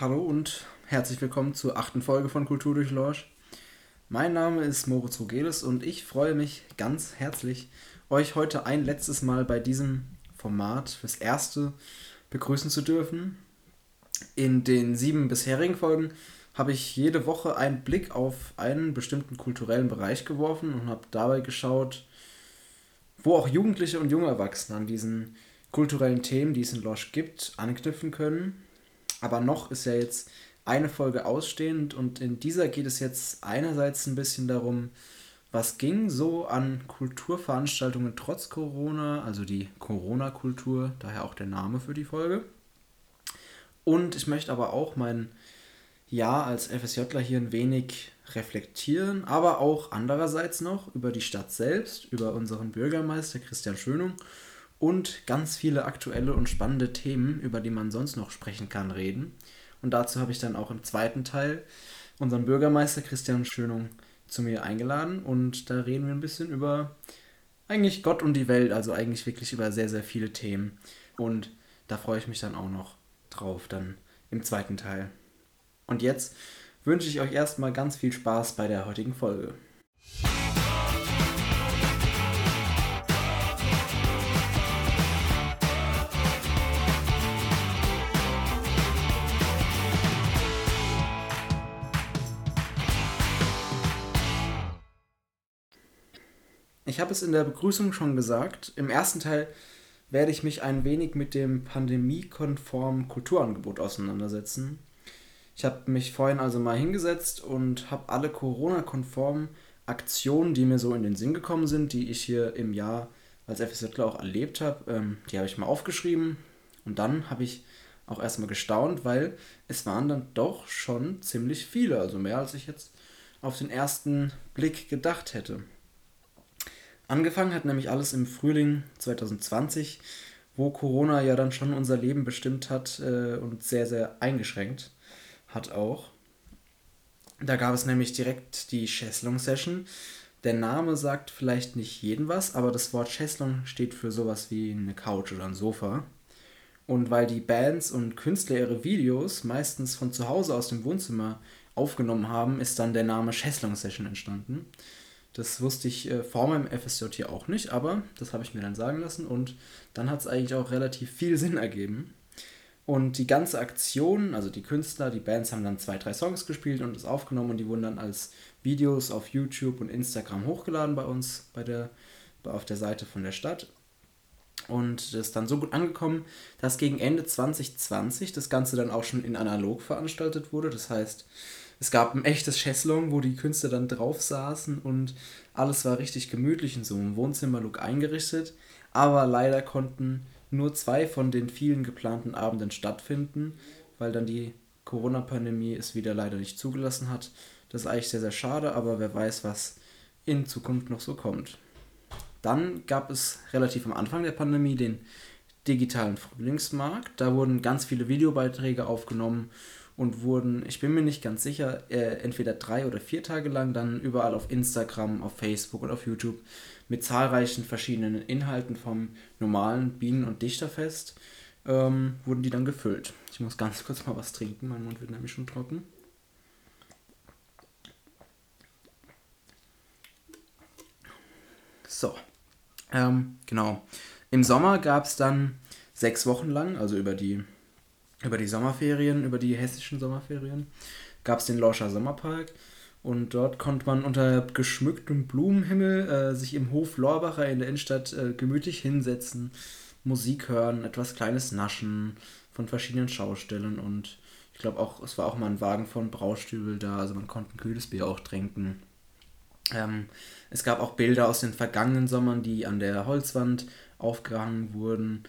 Hallo und herzlich willkommen zur achten Folge von Kultur durch Lorsch. Mein Name ist Moritz Rogeles und ich freue mich ganz herzlich, euch heute ein letztes Mal bei diesem Format fürs erste begrüßen zu dürfen. In den sieben bisherigen Folgen habe ich jede Woche einen Blick auf einen bestimmten kulturellen Bereich geworfen und habe dabei geschaut, wo auch Jugendliche und junge Erwachsene an diesen kulturellen Themen, die es in Losch gibt, anknüpfen können aber noch ist ja jetzt eine Folge ausstehend und in dieser geht es jetzt einerseits ein bisschen darum, was ging so an Kulturveranstaltungen trotz Corona, also die Corona-Kultur, daher auch der Name für die Folge. Und ich möchte aber auch mein Jahr als FSJler hier ein wenig reflektieren, aber auch andererseits noch über die Stadt selbst, über unseren Bürgermeister Christian Schönung und ganz viele aktuelle und spannende Themen, über die man sonst noch sprechen kann, reden. Und dazu habe ich dann auch im zweiten Teil unseren Bürgermeister Christian Schönung zu mir eingeladen und da reden wir ein bisschen über eigentlich Gott und die Welt, also eigentlich wirklich über sehr, sehr viele Themen. Und da freue ich mich dann auch noch drauf, dann im zweiten Teil. Und jetzt wünsche ich euch erstmal ganz viel Spaß bei der heutigen Folge. Ich habe es in der Begrüßung schon gesagt. Im ersten Teil werde ich mich ein wenig mit dem pandemiekonformen Kulturangebot auseinandersetzen. Ich habe mich vorhin also mal hingesetzt und habe alle Corona-konformen Aktionen, die mir so in den Sinn gekommen sind, die ich hier im Jahr als FSJler auch erlebt habe, ähm, die habe ich mal aufgeschrieben. Und dann habe ich auch erstmal gestaunt, weil es waren dann doch schon ziemlich viele, also mehr als ich jetzt auf den ersten Blick gedacht hätte. Angefangen hat nämlich alles im Frühling 2020, wo Corona ja dann schon unser Leben bestimmt hat äh, und sehr, sehr eingeschränkt hat auch. Da gab es nämlich direkt die Chesslong-Session. Der Name sagt vielleicht nicht jeden was, aber das Wort Chesslong steht für sowas wie eine Couch oder ein Sofa. Und weil die Bands und Künstler ihre Videos meistens von zu Hause aus dem Wohnzimmer aufgenommen haben, ist dann der Name Chesslong Session entstanden. Das wusste ich äh, vor meinem FSJ auch nicht, aber das habe ich mir dann sagen lassen und dann hat es eigentlich auch relativ viel Sinn ergeben. Und die ganze Aktion, also die Künstler, die Bands haben dann zwei, drei Songs gespielt und es aufgenommen und die wurden dann als Videos auf YouTube und Instagram hochgeladen bei uns, bei der, auf der Seite von der Stadt. Und das ist dann so gut angekommen, dass gegen Ende 2020 das Ganze dann auch schon in analog veranstaltet wurde. Das heißt, es gab ein echtes Chaiselong, wo die Künstler dann drauf saßen und alles war richtig gemütlich in so einem Wohnzimmerlook eingerichtet. Aber leider konnten nur zwei von den vielen geplanten Abenden stattfinden, weil dann die Corona-Pandemie es wieder leider nicht zugelassen hat. Das ist eigentlich sehr, sehr schade, aber wer weiß, was in Zukunft noch so kommt. Dann gab es relativ am Anfang der Pandemie den digitalen Frühlingsmarkt. Da wurden ganz viele Videobeiträge aufgenommen und wurden, ich bin mir nicht ganz sicher, äh, entweder drei oder vier Tage lang dann überall auf Instagram, auf Facebook und auf YouTube mit zahlreichen verschiedenen Inhalten vom normalen Bienen- und Dichterfest ähm, wurden die dann gefüllt. Ich muss ganz kurz mal was trinken, mein Mund wird nämlich schon trocken. So, ähm, genau. Im Sommer gab es dann sechs Wochen lang, also über die über die Sommerferien, über die hessischen Sommerferien, gab es den Lorscher Sommerpark. Und dort konnte man unter geschmücktem Blumenhimmel äh, sich im Hof Lorbacher in der Innenstadt äh, gemütlich hinsetzen, Musik hören, etwas Kleines naschen von verschiedenen Schaustellen und ich glaube auch, es war auch mal ein Wagen von Braustübel da, also man konnte ein kühles Bier auch trinken. Ähm, es gab auch Bilder aus den vergangenen Sommern, die an der Holzwand aufgehangen wurden.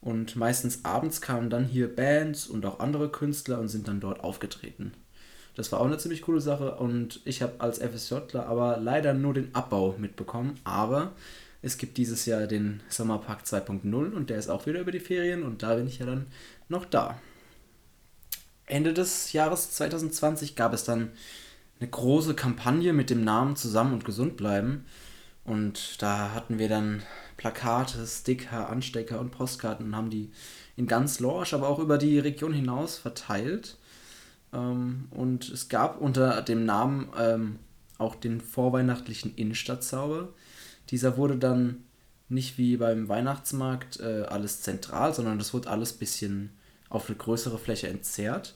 Und meistens abends kamen dann hier Bands und auch andere Künstler und sind dann dort aufgetreten. Das war auch eine ziemlich coole Sache und ich habe als FSJler aber leider nur den Abbau mitbekommen. Aber es gibt dieses Jahr den Sommerpark 2.0 und der ist auch wieder über die Ferien und da bin ich ja dann noch da. Ende des Jahres 2020 gab es dann eine große Kampagne mit dem Namen Zusammen und Gesund bleiben. Und da hatten wir dann Plakate, Sticker, Anstecker und Postkarten und haben die in ganz Lorsch, aber auch über die Region hinaus verteilt. Ähm, und es gab unter dem Namen ähm, auch den vorweihnachtlichen Innenstadtzauber. Dieser wurde dann nicht wie beim Weihnachtsmarkt äh, alles zentral, sondern das wurde alles ein bisschen auf eine größere Fläche entzerrt.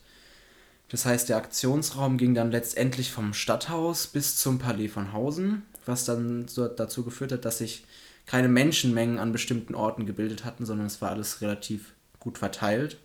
Das heißt, der Aktionsraum ging dann letztendlich vom Stadthaus bis zum Palais von Hausen, was dann so dazu geführt hat, dass sich keine Menschenmengen an bestimmten Orten gebildet hatten, sondern es war alles relativ gut verteilt.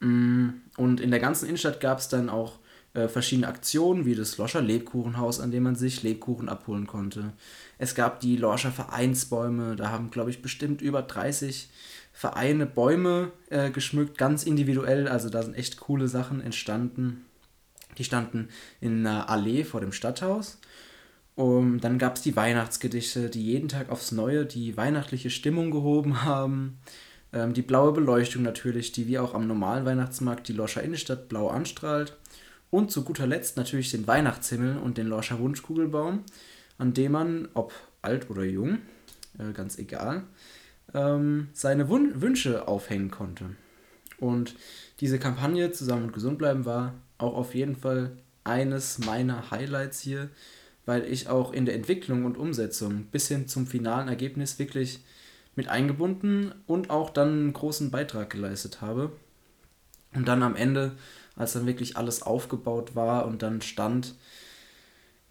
Mm, und in der ganzen Innenstadt gab es dann auch äh, verschiedene Aktionen, wie das Loscher Lebkuchenhaus, an dem man sich Lebkuchen abholen konnte. Es gab die Loscher Vereinsbäume, da haben, glaube ich, bestimmt über 30 Vereine Bäume äh, geschmückt, ganz individuell. Also da sind echt coole Sachen entstanden. Die standen in einer Allee vor dem Stadthaus. Und dann gab es die Weihnachtsgedichte, die jeden Tag aufs Neue die weihnachtliche Stimmung gehoben haben. Ähm, die blaue Beleuchtung natürlich, die wie auch am normalen Weihnachtsmarkt die Loscher Innenstadt blau anstrahlt. Und zu guter Letzt natürlich den Weihnachtshimmel und den Loscher Wunschkugelbaum, an dem man, ob alt oder jung, äh, ganz egal, ähm, seine Wun Wünsche aufhängen konnte. Und diese Kampagne Zusammen und Gesund bleiben war auch auf jeden Fall eines meiner Highlights hier, weil ich auch in der Entwicklung und Umsetzung bis hin zum finalen Ergebnis wirklich mit eingebunden und auch dann einen großen Beitrag geleistet habe. Und dann am Ende, als dann wirklich alles aufgebaut war und dann stand,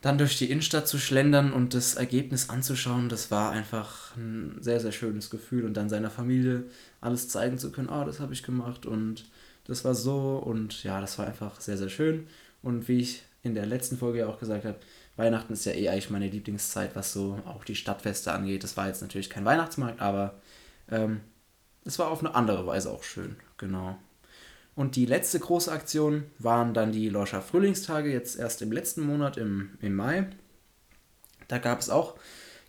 dann durch die Innenstadt zu schlendern und das Ergebnis anzuschauen, das war einfach ein sehr, sehr schönes Gefühl. Und dann seiner Familie alles zeigen zu können, oh, das habe ich gemacht und das war so. Und ja, das war einfach sehr, sehr schön. Und wie ich in der letzten Folge ja auch gesagt habe, Weihnachten ist ja eh eigentlich meine Lieblingszeit, was so auch die Stadtfeste angeht. Das war jetzt natürlich kein Weihnachtsmarkt, aber ähm, es war auf eine andere Weise auch schön, genau. Und die letzte große Aktion waren dann die Lorscher Frühlingstage, jetzt erst im letzten Monat, im, im Mai. Da gab es auch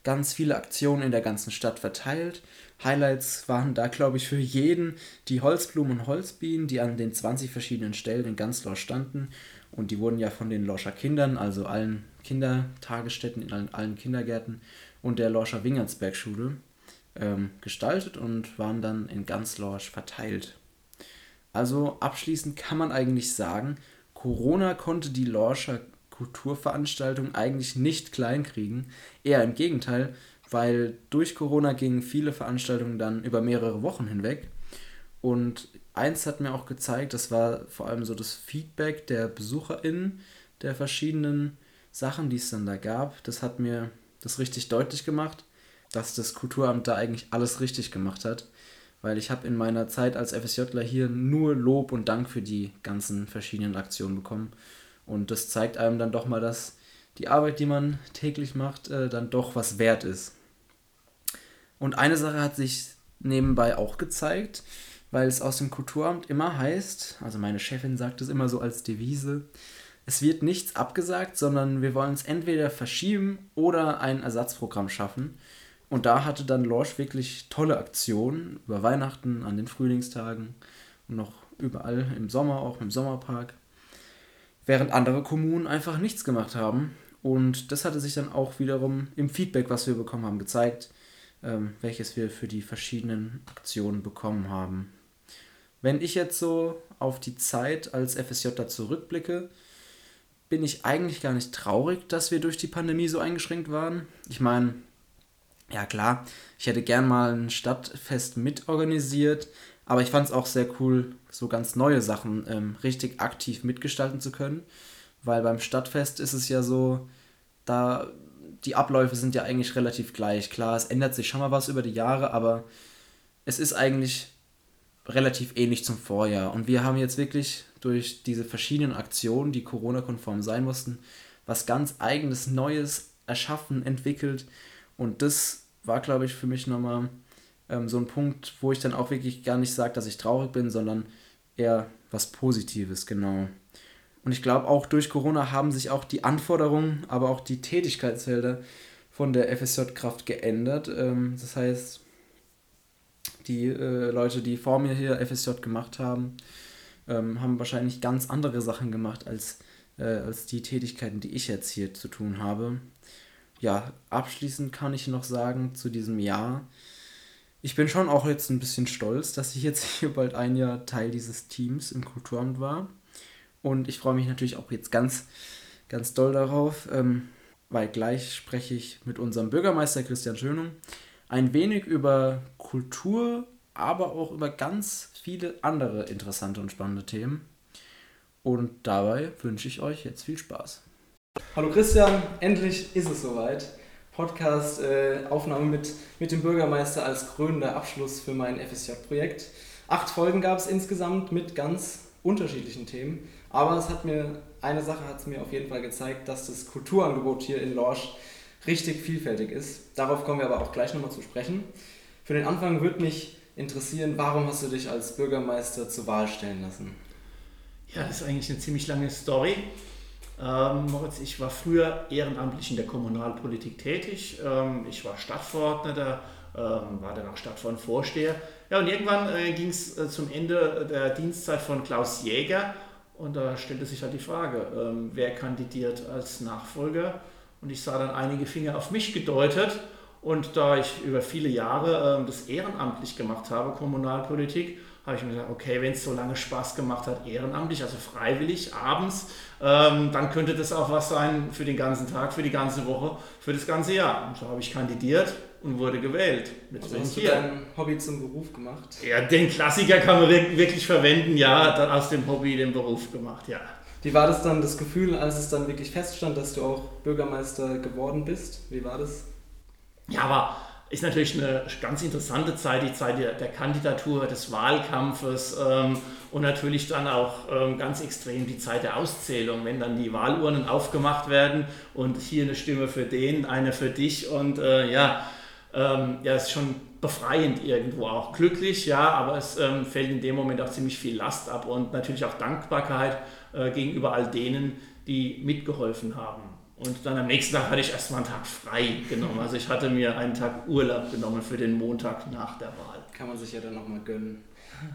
ganz viele Aktionen in der ganzen Stadt verteilt. Highlights waren da, glaube ich, für jeden die Holzblumen und Holzbienen, die an den 20 verschiedenen Stellen in ganz Lorsch standen. Und die wurden ja von den Lorscher Kindern, also allen Kindertagesstätten in allen, allen Kindergärten und der Lorscher Wingertsbergschule ähm, gestaltet und waren dann in ganz Lorsch verteilt. Also abschließend kann man eigentlich sagen, Corona konnte die Lorscher Kulturveranstaltung eigentlich nicht kleinkriegen. Eher im Gegenteil, weil durch Corona gingen viele Veranstaltungen dann über mehrere Wochen hinweg. Und eins hat mir auch gezeigt, das war vor allem so das Feedback der BesucherInnen der verschiedenen Sachen, die es dann da gab. Das hat mir das richtig deutlich gemacht, dass das Kulturamt da eigentlich alles richtig gemacht hat weil ich habe in meiner Zeit als FSJler hier nur Lob und Dank für die ganzen verschiedenen Aktionen bekommen. Und das zeigt einem dann doch mal, dass die Arbeit, die man täglich macht, äh, dann doch was wert ist. Und eine Sache hat sich nebenbei auch gezeigt, weil es aus dem Kulturamt immer heißt, also meine Chefin sagt es immer so als Devise, es wird nichts abgesagt, sondern wir wollen es entweder verschieben oder ein Ersatzprogramm schaffen. Und da hatte dann Lorsch wirklich tolle Aktionen über Weihnachten, an den Frühlingstagen und noch überall im Sommer, auch im Sommerpark. Während andere Kommunen einfach nichts gemacht haben. Und das hatte sich dann auch wiederum im Feedback, was wir bekommen haben, gezeigt, ähm, welches wir für die verschiedenen Aktionen bekommen haben. Wenn ich jetzt so auf die Zeit als FSJ da zurückblicke, bin ich eigentlich gar nicht traurig, dass wir durch die Pandemie so eingeschränkt waren. Ich meine, ja klar, ich hätte gern mal ein Stadtfest mitorganisiert, aber ich fand es auch sehr cool, so ganz neue Sachen ähm, richtig aktiv mitgestalten zu können, weil beim Stadtfest ist es ja so, da die Abläufe sind ja eigentlich relativ gleich. Klar, es ändert sich schon mal was über die Jahre, aber es ist eigentlich relativ ähnlich zum Vorjahr. Und wir haben jetzt wirklich durch diese verschiedenen Aktionen, die Corona-konform sein mussten, was ganz eigenes, Neues erschaffen, entwickelt. Und das war, glaube ich, für mich nochmal ähm, so ein Punkt, wo ich dann auch wirklich gar nicht sage, dass ich traurig bin, sondern eher was Positives, genau. Und ich glaube, auch durch Corona haben sich auch die Anforderungen, aber auch die Tätigkeitsfelder von der FSJ-Kraft geändert. Ähm, das heißt, die äh, Leute, die vor mir hier FSJ gemacht haben, ähm, haben wahrscheinlich ganz andere Sachen gemacht als, äh, als die Tätigkeiten, die ich jetzt hier zu tun habe ja, abschließend kann ich noch sagen zu diesem Jahr, ich bin schon auch jetzt ein bisschen stolz, dass ich jetzt hier bald ein Jahr Teil dieses Teams im Kulturamt war. Und ich freue mich natürlich auch jetzt ganz, ganz doll darauf, ähm, weil gleich spreche ich mit unserem Bürgermeister Christian Schönung ein wenig über Kultur, aber auch über ganz viele andere interessante und spannende Themen. Und dabei wünsche ich euch jetzt viel Spaß. Hallo Christian, endlich ist es soweit. Podcast-Aufnahme äh, mit, mit dem Bürgermeister als krönender Abschluss für mein FSJ-Projekt. Acht Folgen gab es insgesamt mit ganz unterschiedlichen Themen. Aber es hat mir, eine Sache hat es mir auf jeden Fall gezeigt, dass das Kulturangebot hier in Lorsch richtig vielfältig ist. Darauf kommen wir aber auch gleich nochmal zu sprechen. Für den Anfang würde mich interessieren, warum hast du dich als Bürgermeister zur Wahl stellen lassen? Ja, das ist eigentlich eine ziemlich lange Story. Ähm, Moritz, ich war früher ehrenamtlich in der Kommunalpolitik tätig. Ähm, ich war Stadtverordneter, ähm, war dann auch Stadtverordnetenvorsteher. Ja, und irgendwann äh, ging es äh, zum Ende der Dienstzeit von Klaus Jäger und da stellte sich halt die Frage, ähm, wer kandidiert als Nachfolger? Und ich sah dann einige Finger auf mich gedeutet. Und da ich über viele Jahre ähm, das ehrenamtlich gemacht habe, Kommunalpolitik, habe ich mir gesagt, okay, wenn es so lange Spaß gemacht hat, ehrenamtlich, also freiwillig, abends, ähm, dann könnte das auch was sein für den ganzen Tag, für die ganze Woche, für das ganze Jahr. Und so habe ich kandidiert und wurde gewählt. Mit also hast du dein Hobby zum Beruf gemacht? Ja, den Klassiker kann man wirklich verwenden, ja, dann aus dem Hobby den Beruf gemacht, ja. Wie war das dann, das Gefühl, als es dann wirklich feststand, dass du auch Bürgermeister geworden bist? Wie war das? Ja, aber ist natürlich eine ganz interessante Zeit, die Zeit der, der Kandidatur, des Wahlkampfes ähm, und natürlich dann auch ähm, ganz extrem die Zeit der Auszählung, wenn dann die Wahlurnen aufgemacht werden und hier eine Stimme für den, eine für dich und äh, ja, ähm, ja, ist schon befreiend irgendwo auch. Glücklich, ja, aber es ähm, fällt in dem Moment auch ziemlich viel Last ab und natürlich auch Dankbarkeit äh, gegenüber all denen, die mitgeholfen haben. Und dann am nächsten Tag hatte ich erstmal einen Tag frei genommen. Also ich hatte mir einen Tag Urlaub genommen für den Montag nach der Wahl. Kann man sich ja dann nochmal gönnen.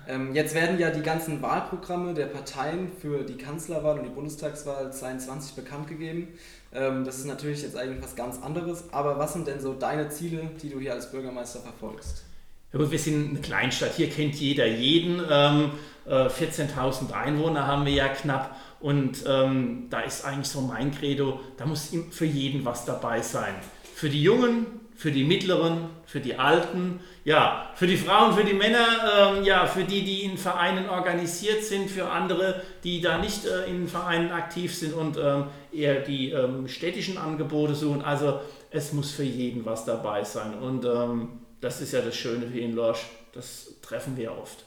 Ähm, jetzt werden ja die ganzen Wahlprogramme der Parteien für die Kanzlerwahl und die Bundestagswahl 22 bekannt gegeben. Ähm, das ist natürlich jetzt eigentlich was ganz anderes. Aber was sind denn so deine Ziele, die du hier als Bürgermeister verfolgst? Ja gut, wir sind eine Kleinstadt. Hier kennt jeder jeden. Ähm, äh, 14.000 Einwohner haben wir ja knapp. Und ähm, da ist eigentlich so mein Credo, da muss für jeden was dabei sein. Für die Jungen, für die Mittleren, für die Alten, ja, für die Frauen, für die Männer, ähm, ja, für die, die in Vereinen organisiert sind, für andere, die da nicht äh, in Vereinen aktiv sind und ähm, eher die ähm, städtischen Angebote suchen. Also es muss für jeden was dabei sein. Und ähm, das ist ja das Schöne hier in Lorsch, das treffen wir oft.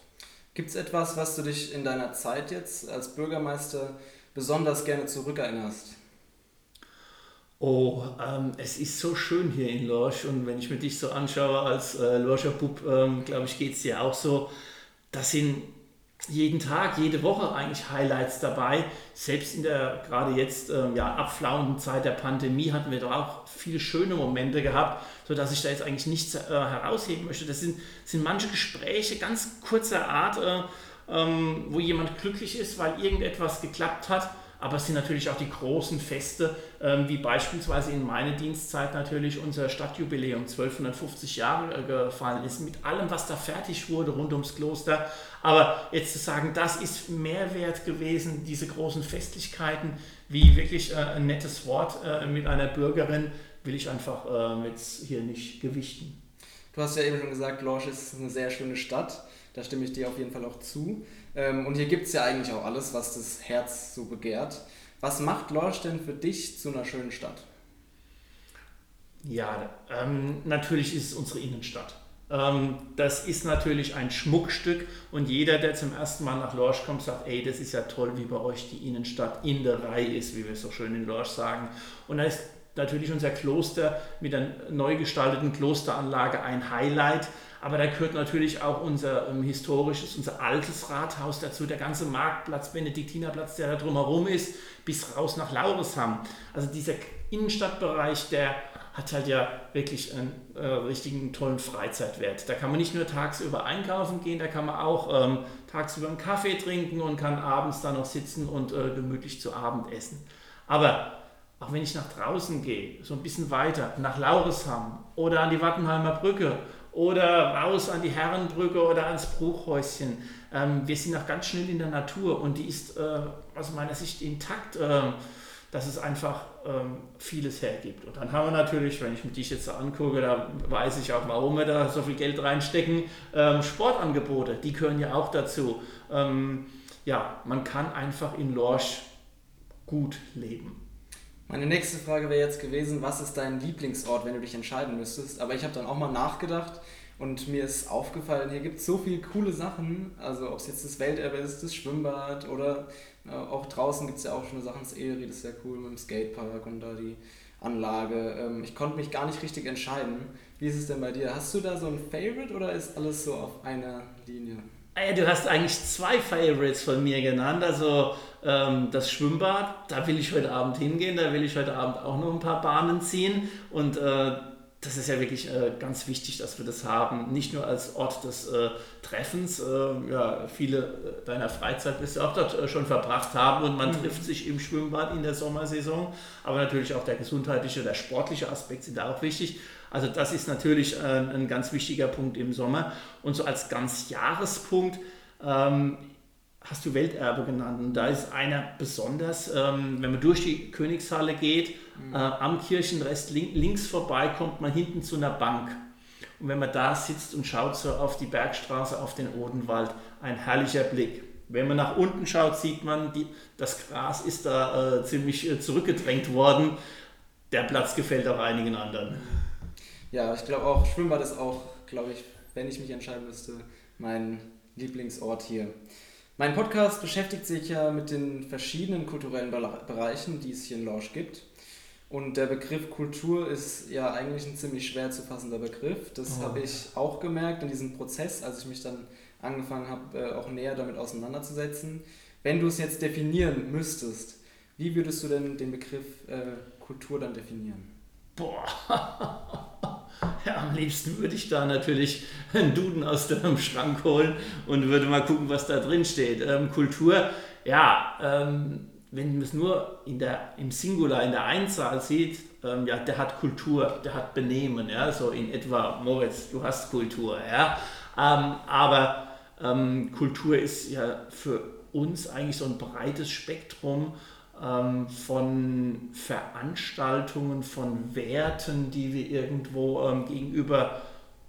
Gibt es etwas, was du dich in deiner Zeit jetzt als Bürgermeister besonders gerne zurückerinnerst? Oh, ähm, es ist so schön hier in Lorsch und wenn ich mir dich so anschaue als äh, Lorscher Bub, ähm, glaube ich, geht es dir auch so. Das sind jeden Tag, jede Woche eigentlich Highlights dabei. Selbst in der gerade jetzt ähm, ja, abflauenden Zeit der Pandemie hatten wir doch auch viele schöne Momente gehabt, sodass ich da jetzt eigentlich nichts äh, herausheben möchte. Das sind, sind manche Gespräche ganz kurzer Art, äh, ähm, wo jemand glücklich ist, weil irgendetwas geklappt hat aber es sind natürlich auch die großen Feste, ähm, wie beispielsweise in meine Dienstzeit natürlich unser Stadtjubiläum 1250 Jahre äh, gefallen ist, mit allem, was da fertig wurde rund ums Kloster. Aber jetzt zu sagen, das ist Mehrwert gewesen, diese großen Festlichkeiten, wie wirklich äh, ein nettes Wort äh, mit einer Bürgerin, will ich einfach jetzt hier nicht gewichten. Du hast ja eben schon gesagt, Lorsch ist eine sehr schöne Stadt. Da stimme ich dir auf jeden Fall auch zu. Ähm, und hier gibt es ja eigentlich auch alles, was das Herz so begehrt. Was macht Lorsch denn für dich zu einer schönen Stadt? Ja, ähm, natürlich ist es unsere Innenstadt. Ähm, das ist natürlich ein Schmuckstück und jeder, der zum ersten Mal nach Lorsch kommt, sagt, ey, das ist ja toll, wie bei euch die Innenstadt in der Reihe ist, wie wir es so schön in Lorsch sagen. Und da ist natürlich unser Kloster mit der neu gestalteten Klosteranlage ein Highlight. Aber da gehört natürlich auch unser ähm, historisches, unser altes Rathaus dazu, der ganze Marktplatz, Benediktinerplatz, der da drumherum ist, bis raus nach Lauresham. Also dieser Innenstadtbereich, der hat halt ja wirklich einen äh, richtigen tollen Freizeitwert. Da kann man nicht nur tagsüber einkaufen gehen, da kann man auch ähm, tagsüber einen Kaffee trinken und kann abends da noch sitzen und äh, gemütlich zu Abend essen. Aber auch wenn ich nach draußen gehe, so ein bisschen weiter, nach Lauresham oder an die Wattenheimer Brücke oder raus an die Herrenbrücke oder ans Bruchhäuschen. Ähm, wir sind auch ganz schnell in der Natur und die ist äh, aus meiner Sicht intakt, äh, dass es einfach ähm, vieles hergibt. Und dann haben wir natürlich, wenn ich mir dich jetzt so angucke, da weiß ich auch, warum wir da so viel Geld reinstecken, ähm, Sportangebote, die gehören ja auch dazu. Ähm, ja, man kann einfach in Lorsch gut leben. Meine nächste Frage wäre jetzt gewesen, was ist dein Lieblingsort, wenn du dich entscheiden müsstest? Aber ich habe dann auch mal nachgedacht und mir ist aufgefallen, hier gibt es so viele coole Sachen. Also ob es jetzt das Welterbe ist, das Schwimmbad oder äh, auch draußen gibt es ja auch schon Sachen, das Erie, das ist ja cool mit dem Skatepark und da die Anlage. Ähm, ich konnte mich gar nicht richtig entscheiden. Wie ist es denn bei dir? Hast du da so ein Favorite oder ist alles so auf einer Linie? Ah du hast eigentlich zwei Favorites von mir genannt. Also ähm, das Schwimmbad, da will ich heute Abend hingehen, da will ich heute Abend auch noch ein paar Bahnen ziehen. Und äh, das ist ja wirklich äh, ganz wichtig, dass wir das haben. Nicht nur als Ort des äh, Treffens. Äh, ja, viele äh, deiner Freizeit wirst du auch dort äh, schon verbracht haben und man mhm. trifft sich im Schwimmbad in der Sommersaison. Aber natürlich auch der gesundheitliche, der sportliche Aspekt sind da auch wichtig. Also das ist natürlich ein, ein ganz wichtiger Punkt im Sommer. Und so als ganz Jahrespunkt ähm, hast du Welterbe genannt. Und da ist einer besonders, ähm, wenn man durch die Königshalle geht, mhm. äh, am Kirchenrest link, links vorbei, kommt man hinten zu einer Bank. Und wenn man da sitzt und schaut so auf die Bergstraße, auf den Odenwald, ein herrlicher Blick. Wenn man nach unten schaut, sieht man, die, das Gras ist da äh, ziemlich äh, zurückgedrängt worden. Der Platz gefällt auch einigen anderen. Ja, ich glaube auch, Schwimmbad ist auch, glaube ich, wenn ich mich entscheiden müsste, mein Lieblingsort hier. Mein Podcast beschäftigt sich ja mit den verschiedenen kulturellen Bereichen, die es hier in Lorsch gibt. Und der Begriff Kultur ist ja eigentlich ein ziemlich schwer zu fassender Begriff. Das oh. habe ich auch gemerkt in diesem Prozess, als ich mich dann angefangen habe, äh, auch näher damit auseinanderzusetzen. Wenn du es jetzt definieren müsstest, wie würdest du denn den Begriff äh, Kultur dann definieren? Boah. Ja, am liebsten würde ich da natürlich einen Duden aus dem Schrank holen und würde mal gucken, was da drin steht. Ähm, Kultur, ja, ähm, wenn man es nur in der, im Singular, in der Einzahl sieht, ähm, ja, der hat Kultur, der hat Benehmen, ja, so in etwa, Moritz, du hast Kultur, ja. Ähm, aber ähm, Kultur ist ja für uns eigentlich so ein breites Spektrum ähm, von Veranstaltungen, von Werten, die wir irgendwo ähm, gegenüber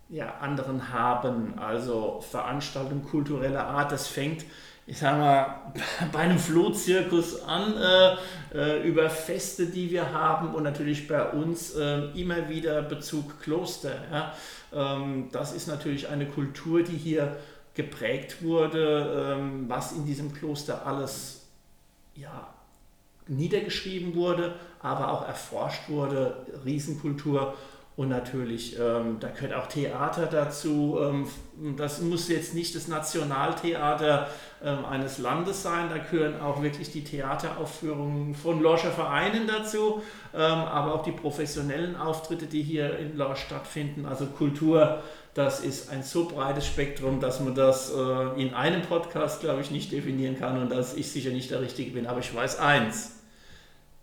ja, anderen haben. Also Veranstaltungen kultureller Art, das fängt, ich sag mal, bei einem Flohzirkus an, äh, äh, über Feste, die wir haben und natürlich bei uns äh, immer wieder Bezug Kloster. Ja. Ähm, das ist natürlich eine Kultur, die hier geprägt wurde, ähm, was in diesem Kloster alles ja, niedergeschrieben wurde, aber auch erforscht wurde, Riesenkultur und natürlich, ähm, da gehört auch Theater dazu. Ähm, das muss jetzt nicht das Nationaltheater ähm, eines Landes sein, da gehören auch wirklich die Theateraufführungen von Lorscher Vereinen dazu, ähm, aber auch die professionellen Auftritte, die hier in Lorsch stattfinden. Also Kultur, das ist ein so breites Spektrum, dass man das äh, in einem Podcast, glaube ich, nicht definieren kann und dass ich sicher nicht der Richtige bin. Aber ich weiß eins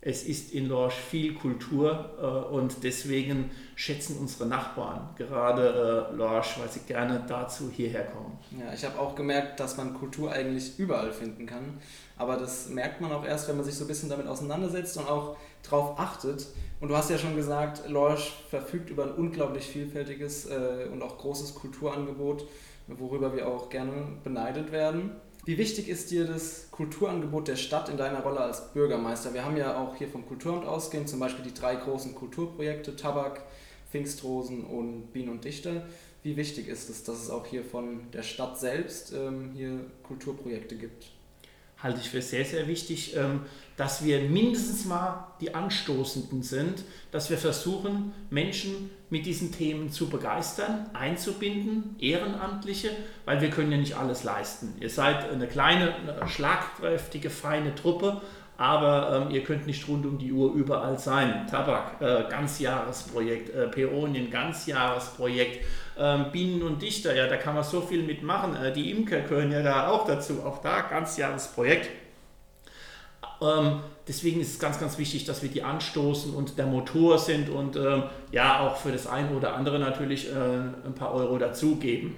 es ist in Lorsch viel Kultur äh, und deswegen schätzen unsere Nachbarn gerade äh, Lorsch, weil sie gerne dazu hierher kommen. Ja, ich habe auch gemerkt, dass man Kultur eigentlich überall finden kann. Aber das merkt man auch erst, wenn man sich so ein bisschen damit auseinandersetzt und auch darauf achtet. Und du hast ja schon gesagt, Lorsch verfügt über ein unglaublich vielfältiges äh, und auch großes Kulturangebot, worüber wir auch gerne beneidet werden. Wie wichtig ist dir das Kulturangebot der Stadt in deiner Rolle als Bürgermeister? Wir haben ja auch hier vom Kulturamt ausgehend zum Beispiel die drei großen Kulturprojekte Tabak, Pfingstrosen und Bienen und Dichter. Wie wichtig ist es, dass es auch hier von der Stadt selbst ähm, hier Kulturprojekte gibt? Halte ich für sehr, sehr wichtig, ähm, dass wir mindestens mal die Anstoßenden sind, dass wir versuchen, Menschen mit diesen Themen zu begeistern, einzubinden, Ehrenamtliche, weil wir können ja nicht alles leisten. Ihr seid eine kleine, eine schlagkräftige, feine Truppe, aber ähm, ihr könnt nicht rund um die Uhr überall sein. Tabak, äh, Ganzjahresprojekt, äh, Peonien, Ganzjahresprojekt, ähm, Bienen und Dichter, ja, da kann man so viel mitmachen. Äh, die Imker gehören ja da auch dazu, auch da Ganzjahresprojekt. Ähm, deswegen ist es ganz, ganz wichtig, dass wir die anstoßen und der Motor sind und ähm, ja auch für das eine oder andere natürlich äh, ein paar Euro dazugeben.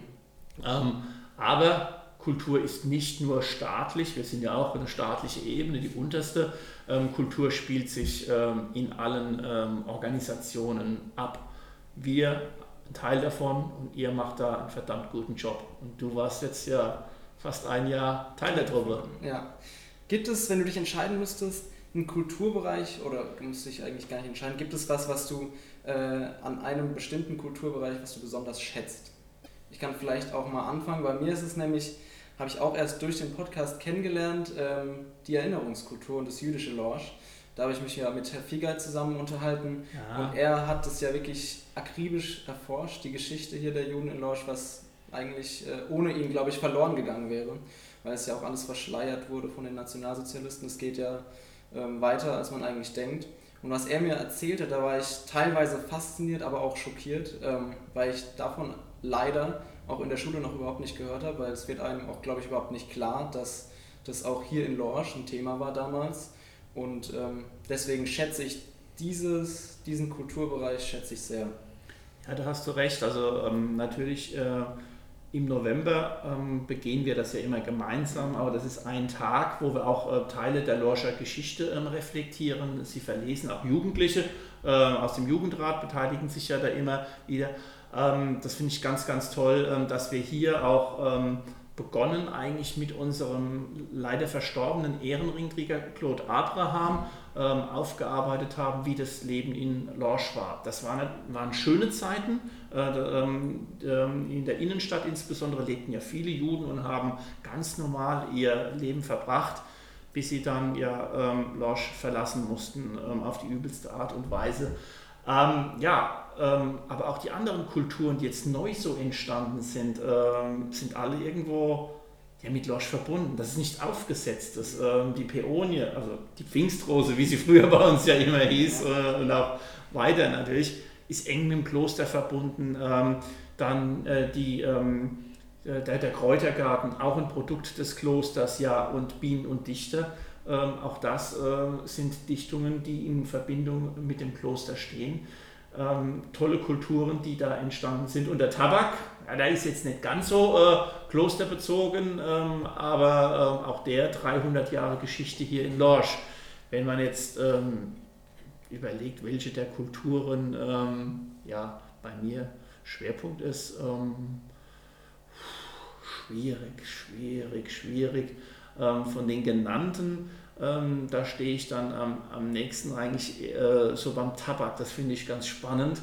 Ähm, aber Kultur ist nicht nur staatlich, wir sind ja auch eine staatliche Ebene, die unterste. Ähm, Kultur spielt sich ähm, in allen ähm, Organisationen ab. Wir, ein Teil davon, und ihr macht da einen verdammt guten Job. Und du warst jetzt ja fast ein Jahr Teil der Truppe. Ja. Gibt es, wenn du dich entscheiden müsstest, einen Kulturbereich, oder du musst dich eigentlich gar nicht entscheiden, gibt es was, was du äh, an einem bestimmten Kulturbereich, was du besonders schätzt? Ich kann vielleicht auch mal anfangen. Bei mir ist es nämlich habe ich auch erst durch den Podcast kennengelernt, ähm, die Erinnerungskultur und das jüdische Lorsch. Da habe ich mich ja mit Herr Fiegert zusammen unterhalten ja. und er hat das ja wirklich akribisch erforscht, die Geschichte hier der Juden in Lorsch, was eigentlich äh, ohne ihn, glaube ich, verloren gegangen wäre, weil es ja auch alles verschleiert wurde von den Nationalsozialisten. Es geht ja ähm, weiter, als man eigentlich denkt. Und was er mir erzählte, da war ich teilweise fasziniert, aber auch schockiert, ähm, weil ich davon leider auch in der Schule noch überhaupt nicht gehört habe, weil es wird einem auch, glaube ich, überhaupt nicht klar, dass das auch hier in Lorsch ein Thema war damals. Und ähm, deswegen schätze ich dieses, diesen Kulturbereich schätze ich sehr. Ja, da hast du recht. Also ähm, natürlich äh, im November ähm, begehen wir das ja immer gemeinsam, aber das ist ein Tag, wo wir auch äh, Teile der Lorscher Geschichte ähm, reflektieren, sie verlesen. Auch Jugendliche äh, aus dem Jugendrat beteiligen sich ja da immer wieder. Ähm, das finde ich ganz, ganz toll, ähm, dass wir hier auch ähm, begonnen eigentlich mit unserem leider verstorbenen Ehrenringträger Claude Abraham aufgearbeitet haben, wie das Leben in Lorsch war. Das waren, waren schöne Zeiten. Äh, in der Innenstadt insbesondere lebten ja viele Juden und haben ganz normal ihr Leben verbracht, bis sie dann ja Lorsch verlassen mussten auf die übelste Art und Weise. ja, ähm, aber auch die anderen Kulturen, die jetzt neu so entstanden sind, ähm, sind alle irgendwo ja, mit Losch verbunden. Das ist nicht aufgesetzt. Das, ähm, die Peonie, also die Pfingstrose, wie sie früher bei uns ja immer hieß äh, und auch weiter natürlich, ist eng mit dem Kloster verbunden. Ähm, dann äh, die, ähm, äh, der, der, Kräutergarten, auch ein Produkt des Klosters, ja, und Bienen und Dichter. Ähm, auch das äh, sind Dichtungen, die in Verbindung mit dem Kloster stehen ähm, tolle Kulturen, die da entstanden sind. Und der Tabak, ja, der ist jetzt nicht ganz so äh, klosterbezogen, ähm, aber äh, auch der 300 Jahre Geschichte hier in Lorsch. Wenn man jetzt ähm, überlegt, welche der Kulturen ähm, ja, bei mir Schwerpunkt ist, ähm, schwierig, schwierig, schwierig. Ähm, von den genannten ähm, da stehe ich dann am, am nächsten eigentlich äh, so beim Tabak. Das finde ich ganz spannend,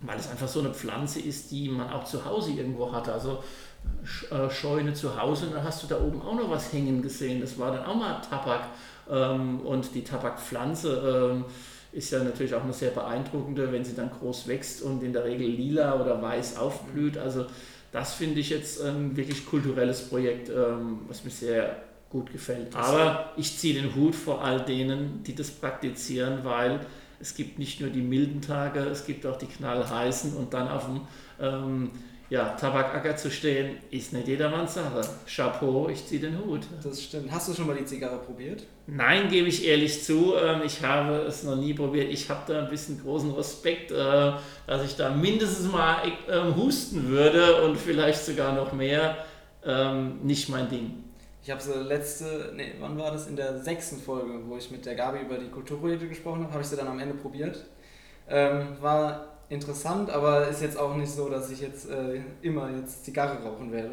weil es einfach so eine Pflanze ist, die man auch zu Hause irgendwo hat. Also äh, Scheune zu Hause und dann hast du da oben auch noch was hängen gesehen. Das war dann auch mal Tabak. Ähm, und die Tabakpflanze ähm, ist ja natürlich auch eine sehr beeindruckende, wenn sie dann groß wächst und in der Regel lila oder weiß aufblüht. Also das finde ich jetzt ein wirklich kulturelles Projekt, ähm, was mir sehr gut gefällt. Aber ich ziehe den Hut vor all denen, die das praktizieren, weil es gibt nicht nur die milden Tage, es gibt auch die knallheißen und dann auf dem ähm, ja, Tabakacker zu stehen, ist nicht jedermanns Sache. Chapeau, ich ziehe den Hut. Das stimmt. Hast du schon mal die Zigarre probiert? Nein, gebe ich ehrlich zu. Ähm, ich habe es noch nie probiert. Ich habe da ein bisschen großen Respekt, äh, dass ich da mindestens mal ähm, husten würde und vielleicht sogar noch mehr. Ähm, nicht mein Ding. Ich habe sie letzte, nee, wann war das? In der sechsten Folge, wo ich mit der Gabi über die Kulturprojekte gesprochen habe, habe ich sie dann am Ende probiert. Ähm, war interessant, aber ist jetzt auch nicht so, dass ich jetzt äh, immer jetzt Zigarre rauchen werde.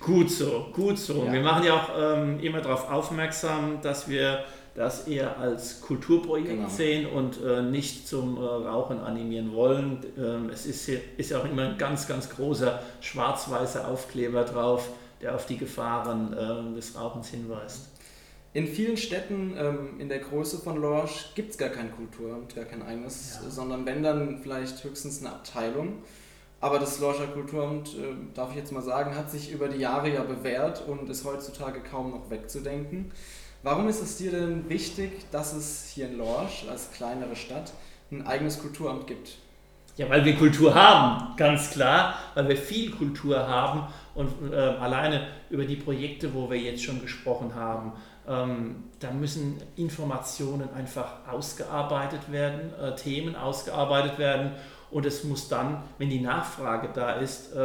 Gut so, gut so. Ja. Wir machen ja auch ähm, immer darauf aufmerksam, dass wir das eher als Kulturprojekt genau. sehen und äh, nicht zum äh, Rauchen animieren wollen. Ähm, es ist, ist ja auch immer ein ganz, ganz großer schwarz-weißer Aufkleber drauf der auf die Gefahren äh, des Rauchens hinweist. In vielen Städten ähm, in der Größe von Lorsch gibt es gar kein Kulturamt, gar kein eigenes, ja. sondern wenn dann vielleicht höchstens eine Abteilung. Aber das Lorscher Kulturamt, äh, darf ich jetzt mal sagen, hat sich über die Jahre ja bewährt und ist heutzutage kaum noch wegzudenken. Warum ist es dir denn wichtig, dass es hier in Lorsch als kleinere Stadt ein eigenes Kulturamt gibt? Ja, weil wir Kultur haben, ganz klar, weil wir viel Kultur haben Und äh, alleine über die Projekte, wo wir jetzt schon gesprochen haben, ähm, da müssen Informationen einfach ausgearbeitet werden, äh, Themen ausgearbeitet werden und es muss dann, wenn die Nachfrage da ist, äh,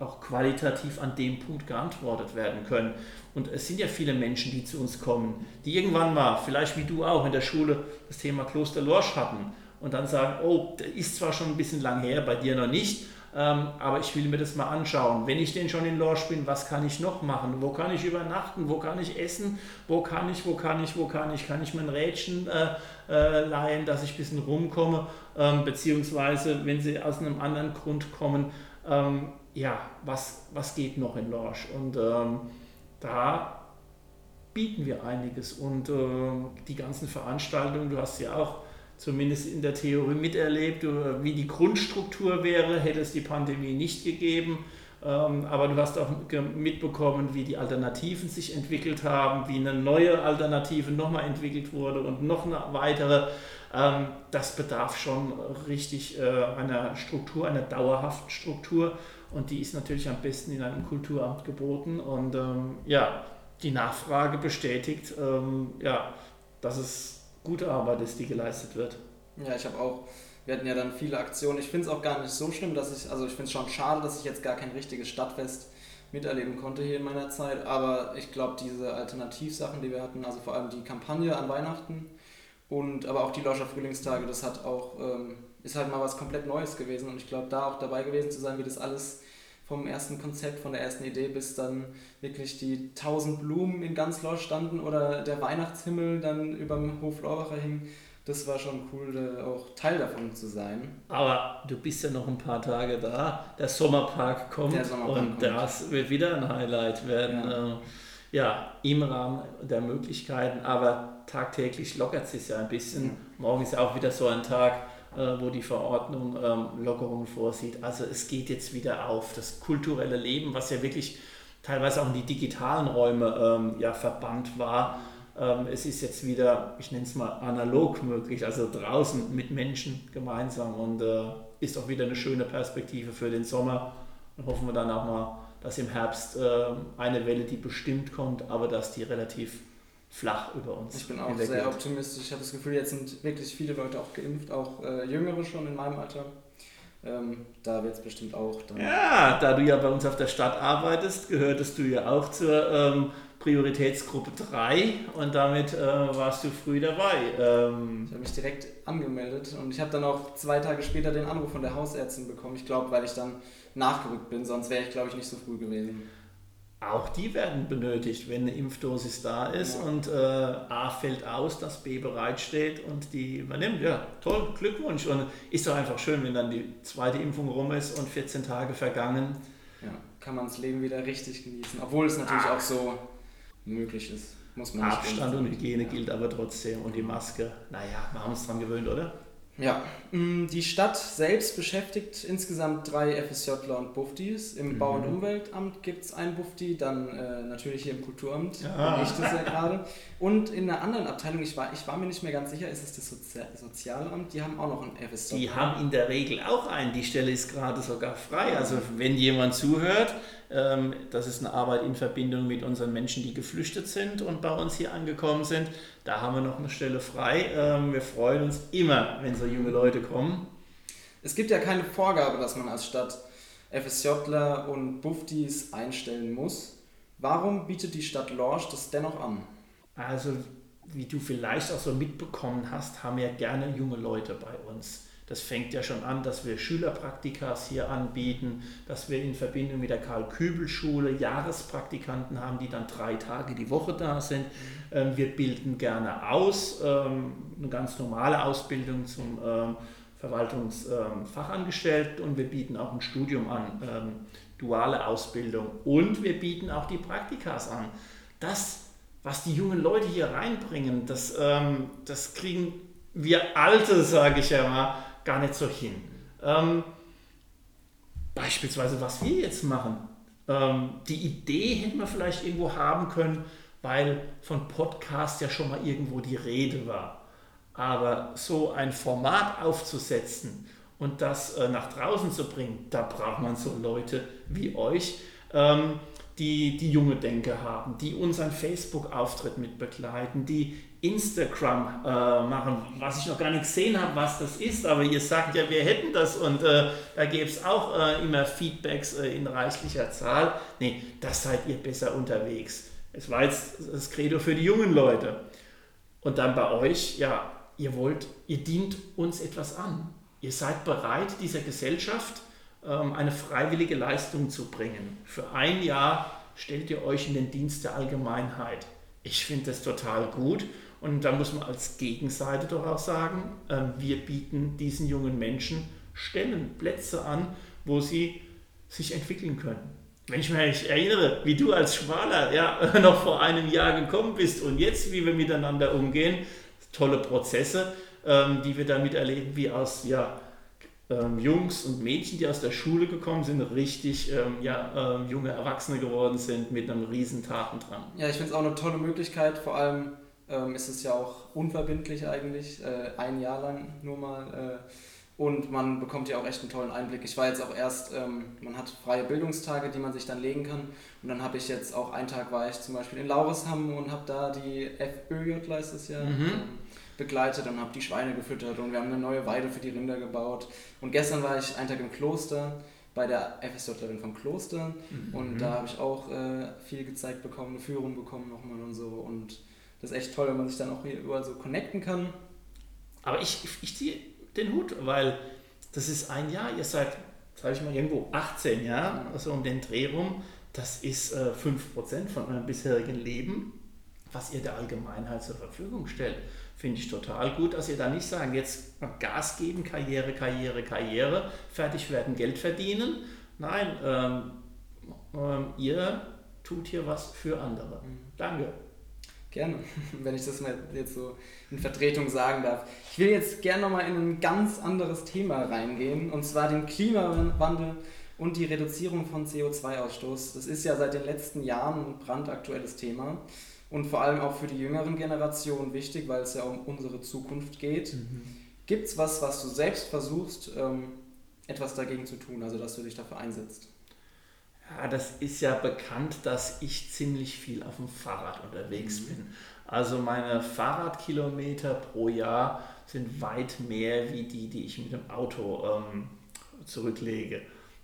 auch qualitativ an dem Punkt geantwortet werden können. Und es sind ja viele Menschen, die zu uns kommen, die irgendwann mal, vielleicht wie du auch in der Schule, das Thema Kloster Lorsch hatten und dann sagen, oh, der ist zwar schon ein bisschen lang her, bei dir noch nicht, ähm, aber ich will mir das mal anschauen. Wenn ich denn schon in Lorsch bin, was kann ich noch machen? Wo kann ich übernachten? Wo kann ich essen? Wo kann ich, wo kann ich, wo kann ich? Kann ich mir ein Rädchen äh, äh, leihen, dass ich ein bisschen rumkomme? Ähm, beziehungsweise, wenn sie aus einem anderen Grund kommen, ähm, ja, was, was geht noch in Lorsch? Und ähm, da bieten wir einiges und äh, die ganzen Veranstaltungen, du hast ja auch zumindest in der Theorie miterlebt, wie die Grundstruktur wäre, hätte es die Pandemie nicht gegeben. Ähm, aber du hast auch mitbekommen, wie die Alternativen sich entwickelt haben, wie eine neue Alternative nochmal entwickelt wurde und noch eine weitere. Ähm, das bedarf schon richtig äh, einer Struktur, einer dauerhaften Struktur. Und die ist natürlich am besten in einem Kulturamt geboten. Und ähm, ja, die Nachfrage bestätigt, ja, dass es gute Arbeit ist, die geleistet wird. Ja, ich habe auch, wir hatten ja dann viele Aktionen. Ich finde es auch gar nicht so schlimm, dass ich, also ich finde es schon schade, dass ich jetzt gar kein richtiges Stadtfest miterleben konnte hier in meiner Zeit. Aber ich glaube, diese Alternativsachen, die wir hatten, also vor allem die Kampagne an Weihnachten und aber auch die Loscher Frühlingstage, das hat auch, ähm, ist halt mal was komplett Neues gewesen. Und ich glaube, da auch dabei gewesen zu sein, wie das alles vom ersten Konzept, von der ersten Idee bis dann wirklich die tausend Blumen in ganz Losch standen oder der Weihnachtshimmel dann über dem Hof Lorbacher hing. Das war schon cool, auch Teil davon zu sein. Aber du bist ja noch ein paar Tage da. Der Sommerpark kommt der Sommerpark und kommt. das wird wieder ein Highlight werden. Ja. Äh, ja, im Rahmen der Möglichkeiten, aber tagtäglich lockert es sich ja ein bisschen. Mhm. Morgen ist auch wieder so ein Tag, äh, wo die Verordnung ähm, Lockerungen vorsieht. Also es geht jetzt wieder auf das kulturelle Leben, was ja wirklich teilweise auch in die digitalen Räume ähm, ja, verbannt war. Ähm, es ist jetzt wieder, ich nenne es mal analog möglich, also draußen mit Menschen gemeinsam und äh, ist auch wieder eine schöne Perspektive für den Sommer. Und hoffen wir dann auch mal, dass im Herbst äh, eine Welle, die bestimmt kommt, aber dass die relativ flach über uns. Ich bin auch sehr optimistisch. Ich habe das Gefühl, jetzt sind wirklich viele Leute auch geimpft, auch äh, Jüngere schon in meinem Alter. Ähm, da wird es bestimmt auch. ja, da du ja bei uns auf der Stadt arbeitest, gehörtest du ja auch zur ähm, Prioritätsgruppe 3 und damit äh, warst du früh dabei. Ähm, ich habe mich direkt angemeldet und ich habe dann auch zwei Tage später den Anruf von der Hausärztin bekommen. Ich glaube, weil ich dann nachgerückt bin, sonst wäre ich, glaube ich, nicht so früh gewesen. Auch die werden benötigt, wenn eine Impfdosis da ist ja. und äh, A fällt aus, dass B bereitsteht und die übernimmt. Ja, toll, Glückwunsch. Und ist doch einfach schön, wenn dann die zweite Impfung rum ist und 14 Tage vergangen. Ja, kann man das Leben wieder richtig genießen. Obwohl es natürlich Ach. auch so möglich ist. Muss man Abstand und Hygiene ja. gilt aber trotzdem und die Maske. Naja, wir haben uns dran gewöhnt, oder? Ja, mm, die Stadt selbst beschäftigt insgesamt drei FSJler und Buftis. Im mhm. Bau- und Umweltamt gibt es einen Bufti, dann äh, natürlich hier im Kulturamt, ja. ich das ja gerade. Und in einer anderen Abteilung, ich war, ich war mir nicht mehr ganz sicher, ist es das Sozi Sozialamt, die haben auch noch einen FSJ. Die haben in der Regel auch einen, die Stelle ist gerade sogar frei. Also wenn jemand zuhört, das ist eine Arbeit in Verbindung mit unseren Menschen, die geflüchtet sind und bei uns hier angekommen sind. Da haben wir noch eine Stelle frei. Ähm, wir freuen uns immer, wenn so junge Leute kommen. Es gibt ja keine Vorgabe, dass man als Stadt FSJler und Buftis einstellen muss. Warum bietet die Stadt Lorsch das dennoch an? Also, wie du vielleicht auch so mitbekommen hast, haben wir gerne junge Leute bei uns. Das fängt ja schon an, dass wir Schülerpraktikas hier anbieten, dass wir in Verbindung mit der Karl-Kübel-Schule Jahrespraktikanten haben, die dann drei Tage die Woche da sind. Mhm. Wir bilden gerne aus, ähm, eine ganz normale Ausbildung zum ähm, Verwaltungsfachangestellten und wir bieten auch ein Studium an, duale Ausbildung und wir bieten auch die Praktikas an. Das, was die jungen Leute hier reinbringen, das, das kriegen wir Alte, sage ich ja mal, gar nicht so hin. Ähm, beispielsweise, was wir jetzt machen. Ähm, die Idee hätten wir vielleicht irgendwo haben können, weil von Podcast ja schon mal irgendwo die Rede war. Aber so ein Format aufzusetzen und das äh, nach draußen zu bringen, da braucht man so Leute wie euch, ähm, die, die junge Denke haben, die unseren Facebook-Auftritt mit begleiten, die Instagram äh, machen, was ich noch gar nicht gesehen habe, was das ist, aber ihr sagt ja, wir hätten das und äh, da gäbe es auch äh, immer Feedbacks äh, in reichlicher Zahl. Nee, das seid ihr besser unterwegs. Es war jetzt das Credo für die jungen Leute. Und dann bei euch, ja, ihr wollt, ihr dient uns etwas an. Ihr seid bereit, dieser Gesellschaft eine freiwillige Leistung zu bringen. Für ein Jahr stellt ihr euch in den Dienst der Allgemeinheit. Ich finde das total gut und da muss man als Gegenseite doch auch sagen, ähm, wir bieten diesen jungen Menschen Stellen, Plätze an, wo sie sich entwickeln können. Wenn ich mich erinnere, wie du als Schwaler ja, noch vor einem Jahr gekommen bist und jetzt, wie wir miteinander umgehen, tolle Prozesse, ähm, die wir damit erleben, wie aus ja, ähm, Jungs und Mädchen, die aus der Schule gekommen sind, richtig ähm, ja, ähm, junge Erwachsene geworden sind mit einem riesen Tatendrang. Ja, ich finde es auch eine tolle Möglichkeit, vor allem ähm, ist es ja auch unverbindlich eigentlich, äh, ein Jahr lang nur mal. Äh, und man bekommt ja auch echt einen tollen Einblick. Ich war jetzt auch erst, ähm, man hat freie Bildungstage, die man sich dann legen kann. Und dann habe ich jetzt auch einen Tag war ich zum Beispiel in Laurishamn und habe da die FÖJ, heißt es ja, mhm. Begleitet und habe die Schweine gefüttert und wir haben eine neue Weide für die Rinder gebaut. Und gestern war ich einen Tag im Kloster bei der FSJlerin vom Kloster mhm. und da habe ich auch äh, viel gezeigt bekommen, eine Führung bekommen nochmal und so. Und das ist echt toll, wenn man sich dann auch hier überall so connecten kann. Aber ich, ich ziehe den Hut, weil das ist ein Jahr, ihr seid, sage ich mal, irgendwo 18 Jahre, also um den Dreh rum. Das ist äh, 5% von eurem bisherigen Leben, was ihr der Allgemeinheit zur Verfügung stellt. Finde ich total gut, dass ihr da nicht sagen, jetzt Gas geben, Karriere, Karriere, Karriere, fertig werden, Geld verdienen. Nein, ähm, ähm, ihr tut hier was für andere. Mhm. Danke. Gerne, wenn ich das mal jetzt so in Vertretung sagen darf. Ich will jetzt gerne nochmal in ein ganz anderes Thema reingehen, und zwar den Klimawandel und die Reduzierung von CO2-Ausstoß. Das ist ja seit den letzten Jahren ein brandaktuelles Thema und vor allem auch für die jüngeren Generationen wichtig, weil es ja um unsere Zukunft geht. Mhm. Gibt es was, was du selbst versuchst, ähm, etwas dagegen zu tun, also dass du dich dafür einsetzt? Ja, das ist ja bekannt, dass ich ziemlich viel auf dem Fahrrad unterwegs mhm. bin. Also meine Fahrradkilometer pro Jahr sind weit mehr wie die, die ich mit dem Auto ähm, zurücklege.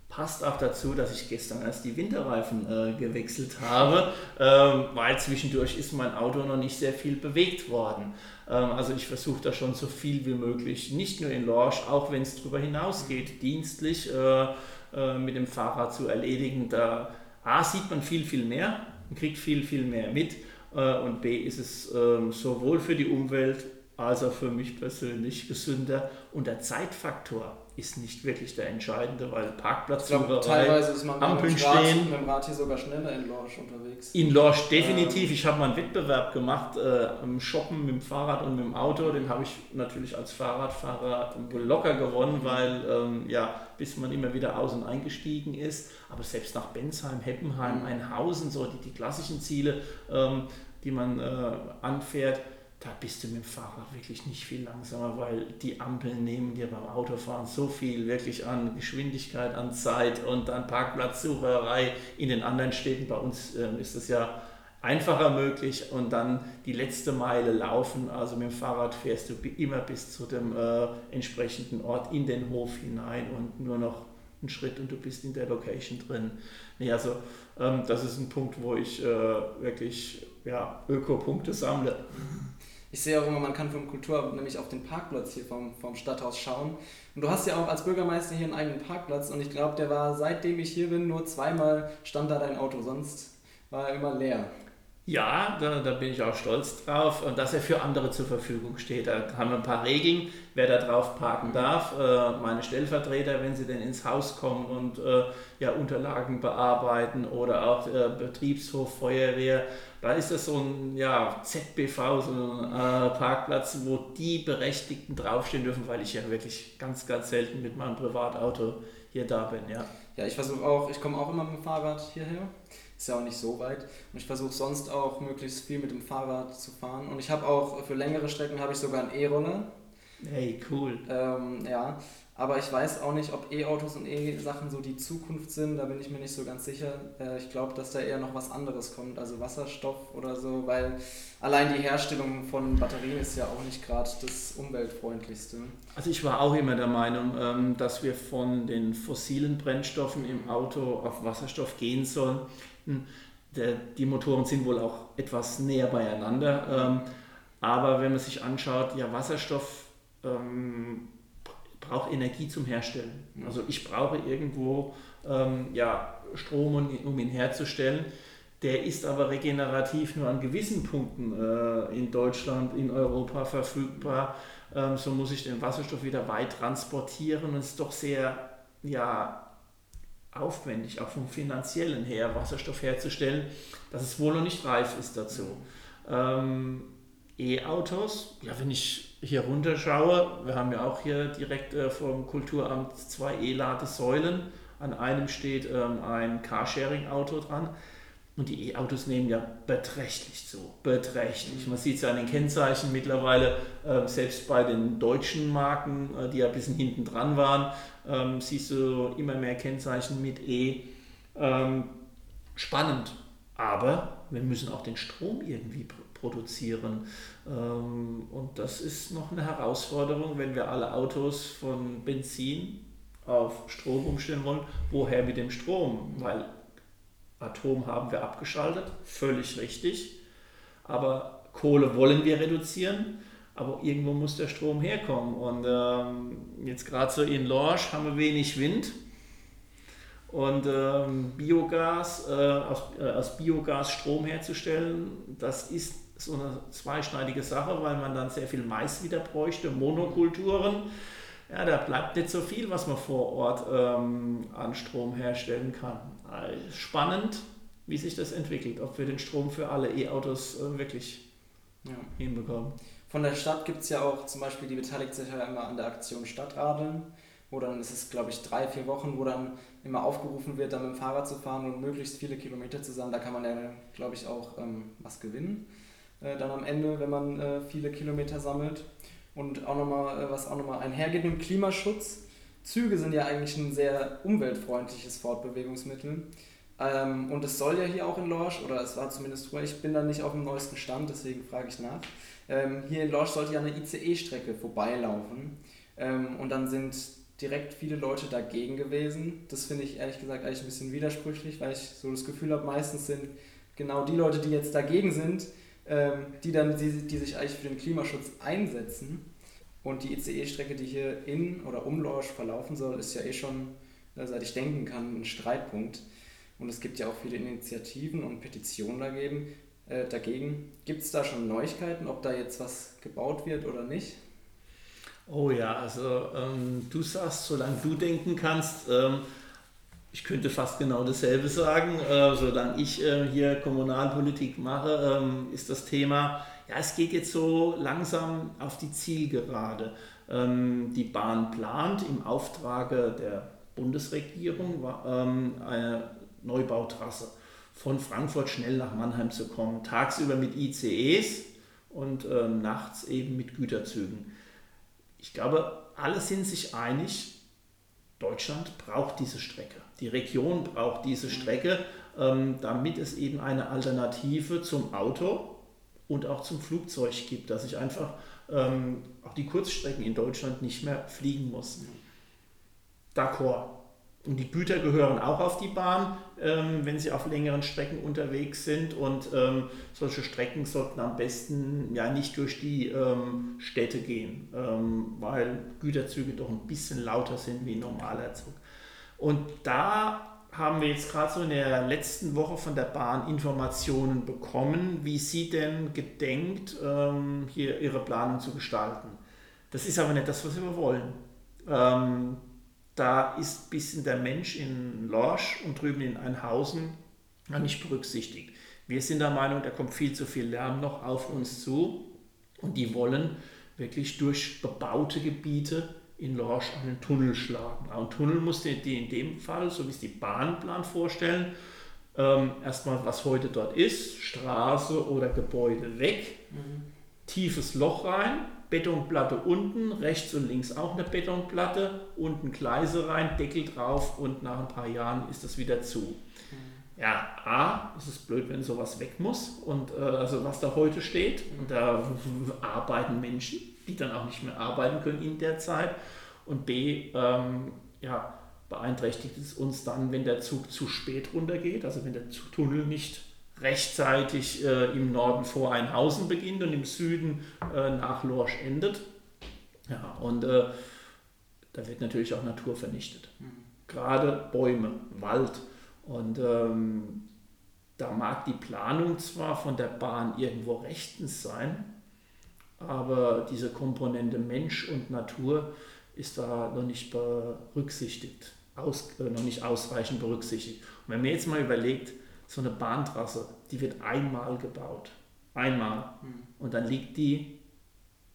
Passt auch dazu, dass ich gestern erst die Winterreifen äh, gewechselt habe, ähm, weil zwischendurch ist mein Auto noch nicht sehr viel bewegt worden. Ähm, also ich versuche da schon so viel wie möglich, nicht nur in Lorsch, auch wenn es darüber hinausgeht, dienstlich äh, äh, mit dem Fahrrad zu erledigen. Da A sieht man viel, viel mehr kriegt viel, viel mehr mit. Äh, und B ist es ähm, sowohl für die Umwelt als auch für mich persönlich gesünder. Und der Zeitfaktor ist nicht wirklich der entscheidende, weil Parkplatzsucherei, teilweise ist man Ampeln mit, Rad, stehen. mit dem Rad hier sogar schneller in Lorsch unterwegs. In Lorsch definitiv. Ähm. Ich habe mal einen Wettbewerb gemacht äh, im Shoppen mit dem Fahrrad und mit dem Auto. Den habe ich natürlich als Fahrradfahrer locker gewonnen, mhm. weil ähm, ja, bis man immer wieder aus- und eingestiegen ist. Aber selbst nach Bensheim, Heppenheim, mhm. Einhausen, so die, die klassischen Ziele, ähm, die man äh, anfährt, da bist du mit dem Fahrrad wirklich nicht viel langsamer, weil die Ampeln nehmen dir beim Autofahren so viel wirklich an Geschwindigkeit, an Zeit und an Parkplatzsucherei. In den anderen Städten bei uns äh, ist es ja einfacher möglich und dann die letzte Meile laufen. Also mit dem Fahrrad fährst du immer bis zu dem äh, entsprechenden Ort in den Hof hinein und nur noch einen Schritt und du bist in der Location drin. Nee, also ähm, das ist ein Punkt, wo ich äh, wirklich ja, Öko-Punkte sammle. Ich sehe auch immer, man kann vom Kulturamt nämlich auf den Parkplatz hier vom, vom Stadthaus schauen. Und du hast ja auch als Bürgermeister hier einen eigenen Parkplatz und ich glaube, der war seitdem ich hier bin nur zweimal stand da dein Auto, sonst war er immer leer. Ja, da, da, bin ich auch stolz drauf, dass er für andere zur Verfügung steht. Da haben wir ein paar Regeln, wer da drauf parken darf. Äh, meine Stellvertreter, wenn sie denn ins Haus kommen und äh, ja, Unterlagen bearbeiten oder auch äh, Betriebshof, Feuerwehr. Da ist das so ein ja, ZBV, so ein Parkplatz, wo die Berechtigten draufstehen dürfen, weil ich ja wirklich ganz, ganz selten mit meinem Privatauto hier da bin. Ja, ja ich versuche auch, ich komme auch immer mit dem Fahrrad hierher ist ja auch nicht so weit. Und ich versuche sonst auch möglichst viel mit dem Fahrrad zu fahren. Und ich habe auch für längere Strecken habe ich sogar einen E-Roller. Hey, cool. Ähm, ja, Aber ich weiß auch nicht, ob E-Autos und E-Sachen so die Zukunft sind. Da bin ich mir nicht so ganz sicher. Äh, ich glaube, dass da eher noch was anderes kommt, also Wasserstoff oder so, weil allein die Herstellung von Batterien ist ja auch nicht gerade das umweltfreundlichste. Also ich war auch immer der Meinung, ähm, dass wir von den fossilen Brennstoffen im Auto auf Wasserstoff gehen sollen. Hm, die Motoren sind wohl auch etwas näher beieinander. Ähm, aber wenn man sich anschaut, ja, Wasserstoff ähm, brauche Energie zum Herstellen. Also ich brauche irgendwo ähm, ja, Strom, um ihn herzustellen. Der ist aber regenerativ nur an gewissen Punkten äh, in Deutschland, in Europa verfügbar. Ähm, so muss ich den Wasserstoff wieder weit transportieren und es ist doch sehr ja, aufwendig, auch vom finanziellen her, Wasserstoff herzustellen, dass es wohl noch nicht reif ist dazu. Ähm, E-Autos, ja, wenn ich hier runterschaue, wir haben ja auch hier direkt äh, vom Kulturamt zwei E-Ladesäulen. An einem steht ähm, ein Carsharing-Auto dran. Und die E-Autos nehmen ja beträchtlich zu. Beträchtlich. Man sieht es ja an den Kennzeichen mittlerweile, äh, selbst bei den deutschen Marken, äh, die ja ein bisschen hinten dran waren, ähm, siehst du immer mehr Kennzeichen mit E. Ähm, spannend. Aber wir müssen auch den Strom irgendwie produzieren. Ähm, und das ist noch eine Herausforderung, wenn wir alle Autos von Benzin auf Strom umstellen wollen. Woher mit dem Strom? Weil Atom haben wir abgeschaltet, völlig richtig. Aber Kohle wollen wir reduzieren, aber irgendwo muss der Strom herkommen. Und ähm, jetzt gerade so in Lorsch haben wir wenig Wind. Und ähm, Biogas, äh, aus, äh, aus Biogas Strom herzustellen, das ist so eine zweischneidige Sache, weil man dann sehr viel Mais wieder bräuchte, Monokulturen. Ja, da bleibt nicht so viel, was man vor Ort ähm, an Strom herstellen kann. Also spannend, wie sich das entwickelt, ob wir den Strom für alle E-Autos äh, wirklich ja. hinbekommen. Von der Stadt gibt es ja auch zum Beispiel, die beteiligt sich ja immer an der Aktion Stadtradeln, wo dann ist es, glaube ich, drei, vier Wochen, wo dann immer aufgerufen wird, dann mit dem Fahrrad zu fahren und möglichst viele Kilometer zu sammeln. Da kann man ja, glaube ich, auch ähm, was gewinnen äh, dann am Ende, wenn man äh, viele Kilometer sammelt. Und auch nochmal, äh, was auch nochmal einhergeht mit dem Klimaschutz. Züge sind ja eigentlich ein sehr umweltfreundliches Fortbewegungsmittel. Ähm, und es soll ja hier auch in Lorsch, oder es war zumindest früher, ich bin da nicht auf dem neuesten Stand, deswegen frage ich nach. Ähm, hier in Lorsch sollte ja eine ICE-Strecke vorbeilaufen. Ähm, und dann sind direkt viele Leute dagegen gewesen. Das finde ich ehrlich gesagt eigentlich ein bisschen widersprüchlich, weil ich so das Gefühl habe, meistens sind genau die Leute, die jetzt dagegen sind, ähm, die dann die, die sich eigentlich für den Klimaschutz einsetzen. Und die ICE-Strecke, die hier in oder um Lorsch verlaufen soll, ist ja eh schon, äh, seit ich denken kann, ein Streitpunkt. Und es gibt ja auch viele Initiativen und Petitionen dagegen. Äh, dagegen. Gibt es da schon Neuigkeiten, ob da jetzt was gebaut wird oder nicht? Oh ja, also ähm, du sagst, solange du denken kannst, ähm, ich könnte fast genau dasselbe sagen. Äh, solange ich äh, hier Kommunalpolitik mache, ähm, ist das Thema, ja, es geht jetzt so langsam auf die Zielgerade. Ähm, die Bahn plant im Auftrage der Bundesregierung ähm, eine Neubautrasse von Frankfurt schnell nach Mannheim zu kommen. Tagsüber mit ICEs und äh, nachts eben mit Güterzügen. Ich glaube, alle sind sich einig, Deutschland braucht diese Strecke. Die Region braucht diese Strecke, ähm, damit es eben eine Alternative zum Auto und auch zum Flugzeug gibt, dass ich einfach ähm, auch die Kurzstrecken in Deutschland nicht mehr fliegen muss. D'accord. Und die Güter gehören auch auf die Bahn, ähm, wenn sie auf längeren Strecken unterwegs sind. Und ähm, solche Strecken sollten am besten ja nicht durch die ähm, Städte gehen, ähm, weil Güterzüge doch ein bisschen lauter sind wie ein normaler Zug. Und da haben wir jetzt gerade so in der letzten Woche von der Bahn Informationen bekommen, wie sie denn gedenkt, ähm, hier ihre Planung zu gestalten. Das ist aber nicht das, was wir wollen ähm, da ist ein bisschen der Mensch in Lorsch und drüben in Einhausen nicht berücksichtigt. Wir sind der Meinung, da kommt viel zu viel Lärm noch auf uns zu und die wollen wirklich durch bebaute Gebiete in Lorsch einen Tunnel schlagen. Ein Tunnel muss die in dem Fall, so wie es die Bahnplan vorstellen, ähm, erstmal, was heute dort ist, Straße oder Gebäude weg, mhm. tiefes Loch rein, Betonplatte unten, rechts und links auch eine Betonplatte, unten Gleise rein, Deckel drauf und nach ein paar Jahren ist das wieder zu. Mhm. Ja, A, es ist blöd, wenn sowas weg muss und äh, also was da heute steht, und da arbeiten Menschen, die dann auch nicht mehr arbeiten können in der Zeit und B, ähm, ja, beeinträchtigt es uns dann, wenn der Zug zu spät runtergeht, also wenn der Tunnel nicht rechtzeitig äh, im Norden vor Einhausen beginnt und im Süden äh, nach Lorsch endet. Ja, und äh, da wird natürlich auch Natur vernichtet. Mhm. Gerade Bäume, Wald. Und ähm, da mag die Planung zwar von der Bahn irgendwo rechtens sein, aber diese Komponente Mensch und Natur ist da noch nicht berücksichtigt, aus, äh, noch nicht ausreichend berücksichtigt. Und wenn man jetzt mal überlegt, so eine Bahntrasse, die wird einmal gebaut. Einmal. Mhm. Und dann liegt die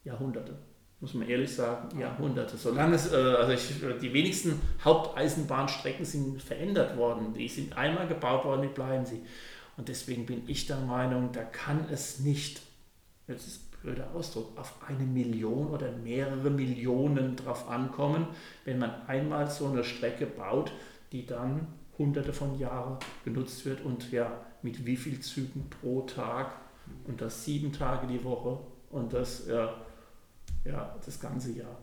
Jahrhunderte. Muss man ehrlich sagen, Jahrhunderte. Solange es, äh, also ich, die wenigsten Haupteisenbahnstrecken sind verändert worden. Die sind einmal gebaut worden, die bleiben sie. Und deswegen bin ich der Meinung, da kann es nicht, jetzt ist blöder Ausdruck, auf eine Million oder mehrere Millionen drauf ankommen, wenn man einmal so eine Strecke baut, die dann hunderte von Jahren genutzt wird und ja, mit wie viel Zügen pro Tag und das sieben Tage die Woche und das, ja, ja, das ganze Jahr.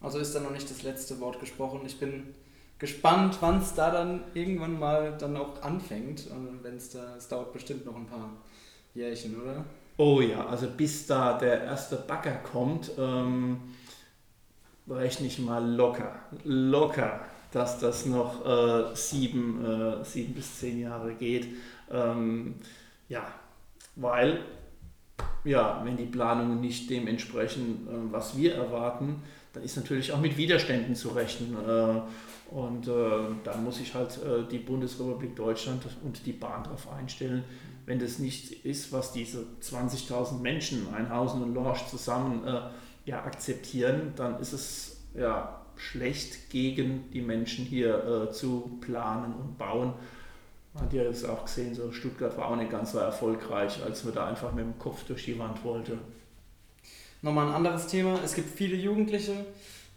Also ist da noch nicht das letzte Wort gesprochen. Ich bin gespannt, wann es da dann irgendwann mal dann auch anfängt. Und wenn es da, es dauert bestimmt noch ein paar Jährchen, oder? Oh ja, also bis da der erste Bagger kommt, ähm, rechne ich mal locker, locker, dass das noch äh, sieben, äh, sieben bis zehn Jahre geht. Ähm, ja, weil, ja, wenn die Planungen nicht dem entsprechen, äh, was wir erwarten, dann ist natürlich auch mit Widerständen zu rechnen. Äh, und äh, da muss sich halt äh, die Bundesrepublik Deutschland und die Bahn darauf einstellen, wenn das nicht ist, was diese 20.000 Menschen, Einhausen und Lorsch zusammen ja, akzeptieren, dann ist es ja schlecht gegen die Menschen hier äh, zu planen und bauen. Man hat ja jetzt auch gesehen, so Stuttgart war auch nicht ganz so erfolgreich, als man da einfach mit dem Kopf durch die Wand wollte. Nochmal ein anderes Thema. Es gibt viele Jugendliche,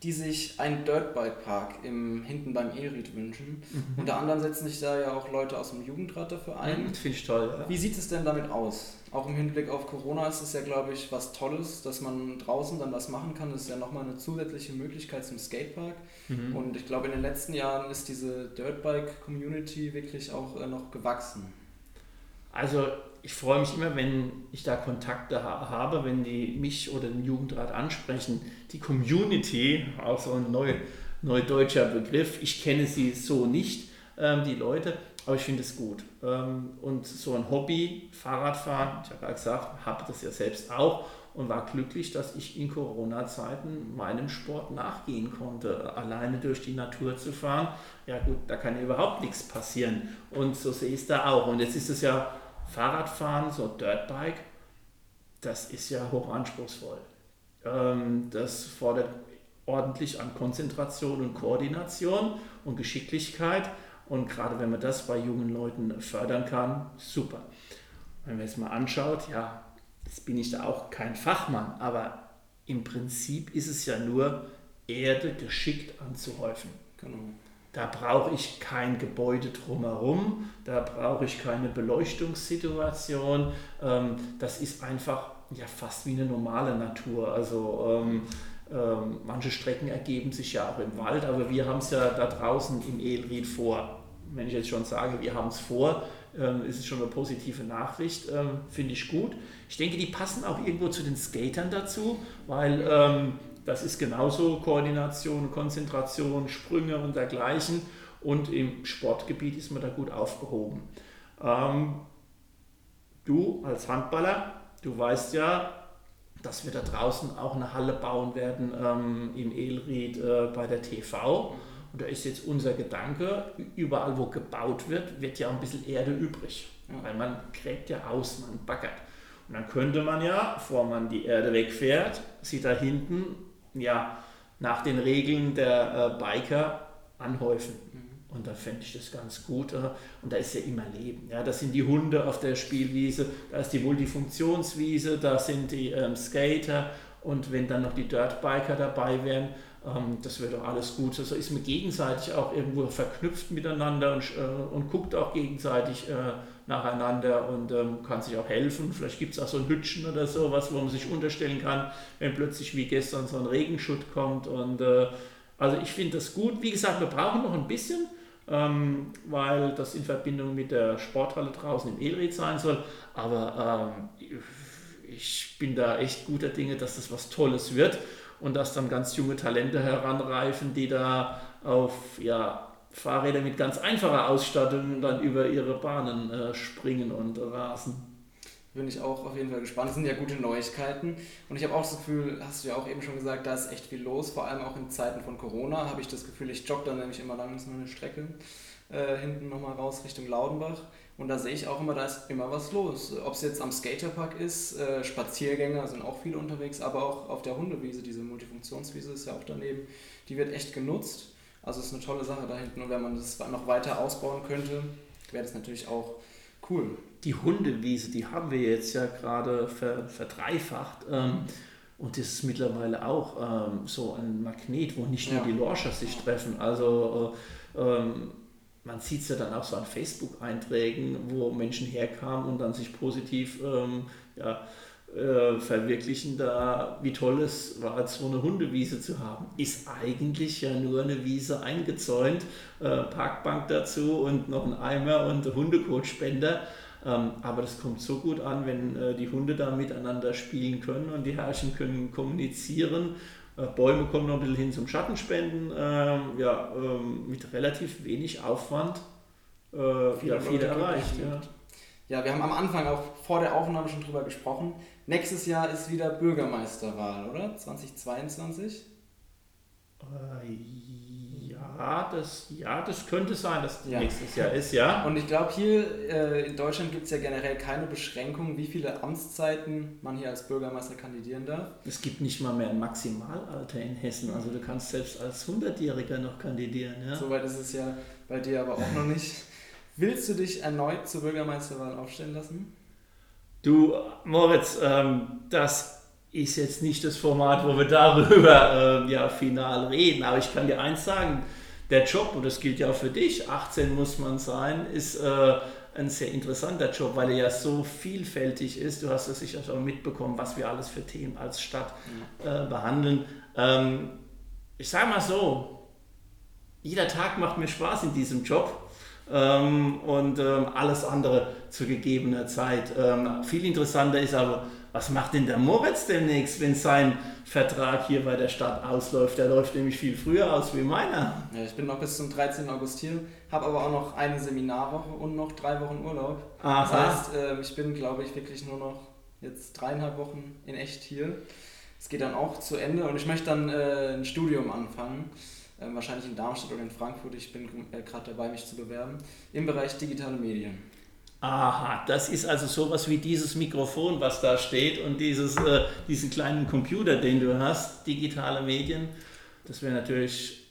die sich einen Dirtbike-Park hinten beim Elried wünschen. Mhm. Unter anderem setzen sich da ja auch Leute aus dem Jugendrat dafür ein. Mhm, Finde ich toll. Ja. Wie sieht es denn damit aus? Auch im Hinblick auf Corona ist es ja, glaube ich, was Tolles, dass man draußen dann was machen kann. Das ist ja nochmal eine zusätzliche Möglichkeit zum Skatepark. Mhm. Und ich glaube, in den letzten Jahren ist diese Dirtbike-Community wirklich auch äh, noch gewachsen. Also ich freue mich immer, wenn ich da Kontakte ha habe, wenn die mich oder den Jugendrat ansprechen. Die Community, auch so ein neu, neudeutscher Begriff, ich kenne sie so nicht, ähm, die Leute, aber ich finde es gut. Ähm, und so ein Hobby, Fahrradfahren, ich habe ja gesagt, habe das ja selbst auch und war glücklich, dass ich in Corona-Zeiten meinem Sport nachgehen konnte. Alleine durch die Natur zu fahren, ja gut, da kann ja überhaupt nichts passieren. Und so sehe ich es da auch. Und jetzt ist es ja Fahrradfahren, so Dirtbike, das ist ja hochanspruchsvoll. Ähm, das fordert ordentlich an Konzentration und Koordination und Geschicklichkeit. Und gerade wenn man das bei jungen Leuten fördern kann, super. Wenn man es mal anschaut, ja, jetzt bin ich da auch kein Fachmann, aber im Prinzip ist es ja nur Erde geschickt anzuhäufen. Genau. Da brauche ich kein Gebäude drumherum, da brauche ich keine Beleuchtungssituation. Ähm, das ist einfach ja, fast wie eine normale Natur. Also ähm, ähm, manche Strecken ergeben sich ja auch im Wald, aber wir haben es ja da draußen im Elried vor. Wenn ich jetzt schon sage, wir haben es vor, ähm, ist es schon eine positive Nachricht, ähm, finde ich gut. Ich denke, die passen auch irgendwo zu den Skatern dazu, weil ähm, das ist genauso Koordination, Konzentration, Sprünge und dergleichen. Und im Sportgebiet ist man da gut aufgehoben. Ähm, du als Handballer, du weißt ja, dass wir da draußen auch eine Halle bauen werden ähm, im Elried äh, bei der TV. Und da ist jetzt unser Gedanke, überall wo gebaut wird, wird ja ein bisschen Erde übrig. Weil man gräbt ja aus, man baggert. Und dann könnte man ja, bevor man die Erde wegfährt, sie da hinten ja, nach den Regeln der äh, Biker anhäufen. Mhm. Und da fände ich das ganz gut. Äh, und da ist ja immer Leben. Ja, das sind die Hunde auf der Spielwiese, da ist die Multifunktionswiese, da sind die ähm, Skater Und wenn dann noch die Dirtbiker dabei wären, ähm, das wäre doch alles gut. Also ist man gegenseitig auch irgendwo verknüpft miteinander und, äh, und guckt auch gegenseitig äh, nacheinander und ähm, kann sich auch helfen. Vielleicht gibt es auch so ein Hütchen oder sowas, wo man sich unterstellen kann, wenn plötzlich wie gestern so ein Regenschutt kommt. Und äh, also ich finde das gut. Wie gesagt, wir brauchen noch ein bisschen, ähm, weil das in Verbindung mit der Sporthalle draußen im Elried sein soll. Aber ähm, ich bin da echt guter Dinge, dass das was Tolles wird und dass dann ganz junge Talente heranreifen, die da auf ja, Fahrräder mit ganz einfacher Ausstattung dann über ihre Bahnen äh, springen und rasen. Bin ich auch auf jeden Fall gespannt. Das sind ja gute Neuigkeiten. Und ich habe auch das Gefühl, hast du ja auch eben schon gesagt, da ist echt viel los. Vor allem auch in Zeiten von Corona habe ich das Gefühl, ich jogge dann nämlich immer langsam eine Strecke äh, hinten nochmal raus Richtung Laudenbach. Und da sehe ich auch immer, da ist immer was los. Ob es jetzt am Skaterpark ist, äh, Spaziergänger sind auch viele unterwegs, aber auch auf der Hundewiese, diese Multifunktionswiese ist ja auch daneben, die wird echt genutzt. Also ist eine tolle Sache da hinten und wenn man das noch weiter ausbauen könnte, wäre das natürlich auch cool. Die Hundewiese, die haben wir jetzt ja gerade ver, verdreifacht. Ähm, und das ist mittlerweile auch ähm, so ein Magnet, wo nicht nur ja. die Lorscher sich treffen. Also äh, ähm, man sieht es ja dann auch so an Facebook-Einträgen, wo Menschen herkamen und dann sich positiv ähm, ja, äh, verwirklichen, da wie toll es war, so eine Hundewiese zu haben. Ist eigentlich ja nur eine Wiese eingezäunt, äh, Parkbank dazu und noch ein Eimer und Hundekotspender. Ähm, aber das kommt so gut an, wenn äh, die Hunde da miteinander spielen können und die Herrchen können kommunizieren. Äh, Bäume kommen noch ein bisschen hin zum Schattenspenden. Ähm, ja, ähm, mit relativ wenig Aufwand äh, viele, ja, viele erreicht. Ja. Ja, wir haben am Anfang auch vor der Aufnahme schon drüber gesprochen. Nächstes Jahr ist wieder Bürgermeisterwahl, oder? 2022? Äh, ja, das, ja, das könnte sein, dass ja. nächstes Jahr ist, ja. Und ich glaube, hier äh, in Deutschland gibt es ja generell keine Beschränkung, wie viele Amtszeiten man hier als Bürgermeister kandidieren darf. Es gibt nicht mal mehr ein Maximalalter in Hessen. Also du kannst selbst als 100-Jähriger noch kandidieren. Ja? Soweit ist es ja bei dir aber auch noch nicht. Willst du dich erneut zur Bürgermeisterwahl aufstellen lassen? Du, Moritz, ähm, das ist jetzt nicht das Format, wo wir darüber äh, ja, final reden, aber ich kann dir eins sagen, der Job, und das gilt ja auch für dich, 18 muss man sein, ist äh, ein sehr interessanter Job, weil er ja so vielfältig ist. Du hast es sicher schon mitbekommen, was wir alles für Themen als Stadt äh, behandeln. Ähm, ich sage mal so, jeder Tag macht mir Spaß in diesem Job ähm, und ähm, alles andere zu gegebener Zeit. Ähm, viel interessanter ist aber, was macht denn der Moritz demnächst, wenn sein Vertrag hier bei der Stadt ausläuft? Der läuft nämlich viel früher aus wie meiner. Ja, ich bin noch bis zum 13. August hier, habe aber auch noch eine Seminarwoche und noch drei Wochen Urlaub. Aha. Das heißt, äh, ich bin, glaube ich, wirklich nur noch jetzt dreieinhalb Wochen in echt hier. Es geht dann auch zu Ende und ich möchte dann äh, ein Studium anfangen. Ähm, wahrscheinlich in Darmstadt oder in Frankfurt. Ich bin äh, gerade dabei, mich zu bewerben, im Bereich digitale Medien. Aha, das ist also sowas wie dieses Mikrofon, was da steht und dieses, äh, diesen kleinen Computer, den du hast, digitale Medien. Das wäre natürlich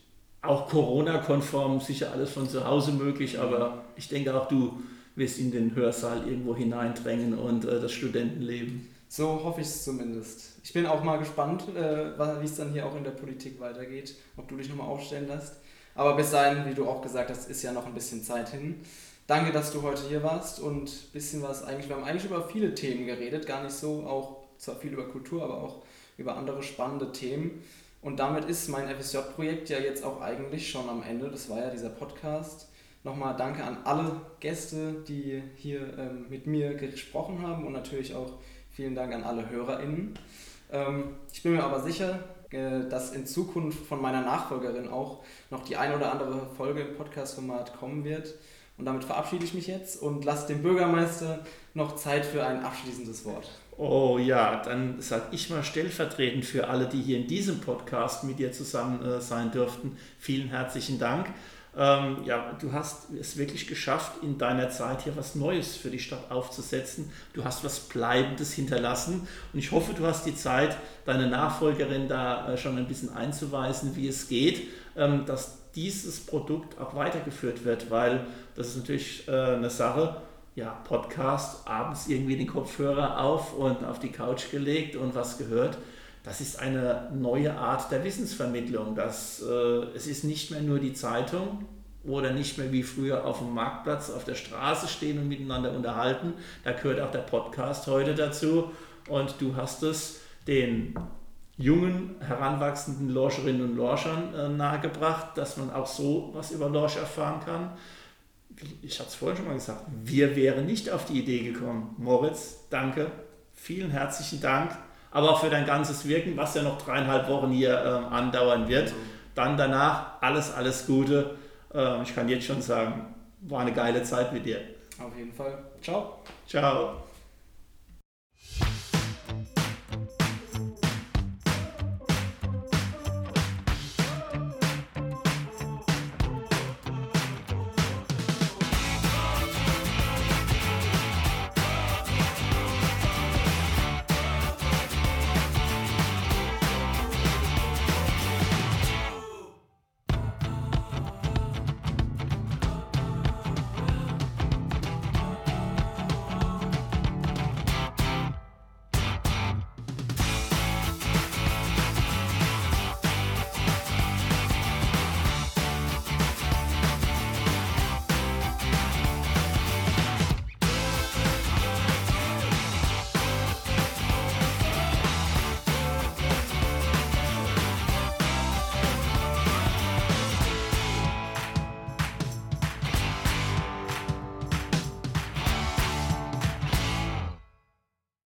auch Corona-konform, sicher alles von zu Hause möglich, aber ich denke auch du wirst in den Hörsaal irgendwo hineindrängen und äh, das Studentenleben. So hoffe ich es zumindest. Ich bin auch mal gespannt, äh, wie es dann hier auch in der Politik weitergeht, ob du dich nochmal aufstellen lässt. Aber bis dahin, wie du auch gesagt hast, ist ja noch ein bisschen Zeit hin. Danke, dass du heute hier warst und ein bisschen was eigentlich, wir haben eigentlich über viele Themen geredet, gar nicht so, auch zwar viel über Kultur, aber auch über andere spannende Themen. Und damit ist mein FSJ-Projekt ja jetzt auch eigentlich schon am Ende. Das war ja dieser Podcast. Nochmal danke an alle Gäste, die hier ähm, mit mir gesprochen haben und natürlich auch Vielen Dank an alle HörerInnen. Ähm, ich bin mir aber sicher, äh, dass in Zukunft von meiner Nachfolgerin auch noch die ein oder andere Folge im Podcast-Format kommen wird. Und damit verabschiede ich mich jetzt und lasse dem Bürgermeister noch Zeit für ein abschließendes Wort. Oh ja, dann sage ich mal stellvertretend für alle, die hier in diesem Podcast mit dir zusammen äh, sein durften, vielen herzlichen Dank. Ähm, ja, du hast es wirklich geschafft, in deiner Zeit hier was Neues für die Stadt aufzusetzen. Du hast was Bleibendes hinterlassen. Und ich hoffe, du hast die Zeit, deine Nachfolgerin da äh, schon ein bisschen einzuweisen, wie es geht, ähm, dass dieses Produkt auch weitergeführt wird, weil das ist natürlich äh, eine Sache, ja, Podcast, abends irgendwie den Kopfhörer auf und auf die Couch gelegt und was gehört das ist eine neue Art der Wissensvermittlung. Das, äh, es ist nicht mehr nur die Zeitung oder nicht mehr wie früher auf dem Marktplatz, auf der Straße stehen und miteinander unterhalten. Da gehört auch der Podcast heute dazu. Und du hast es den jungen, heranwachsenden Lorscherinnen und Lorschern äh, nahegebracht, dass man auch so was über Lorsch erfahren kann. Ich hatte es vorhin schon mal gesagt, wir wären nicht auf die Idee gekommen. Moritz, danke, vielen herzlichen Dank, aber auch für dein ganzes Wirken, was ja noch dreieinhalb Wochen hier äh, andauern wird. Dann danach alles, alles Gute. Äh, ich kann jetzt schon sagen, war eine geile Zeit mit dir. Auf jeden Fall. Ciao. Ciao.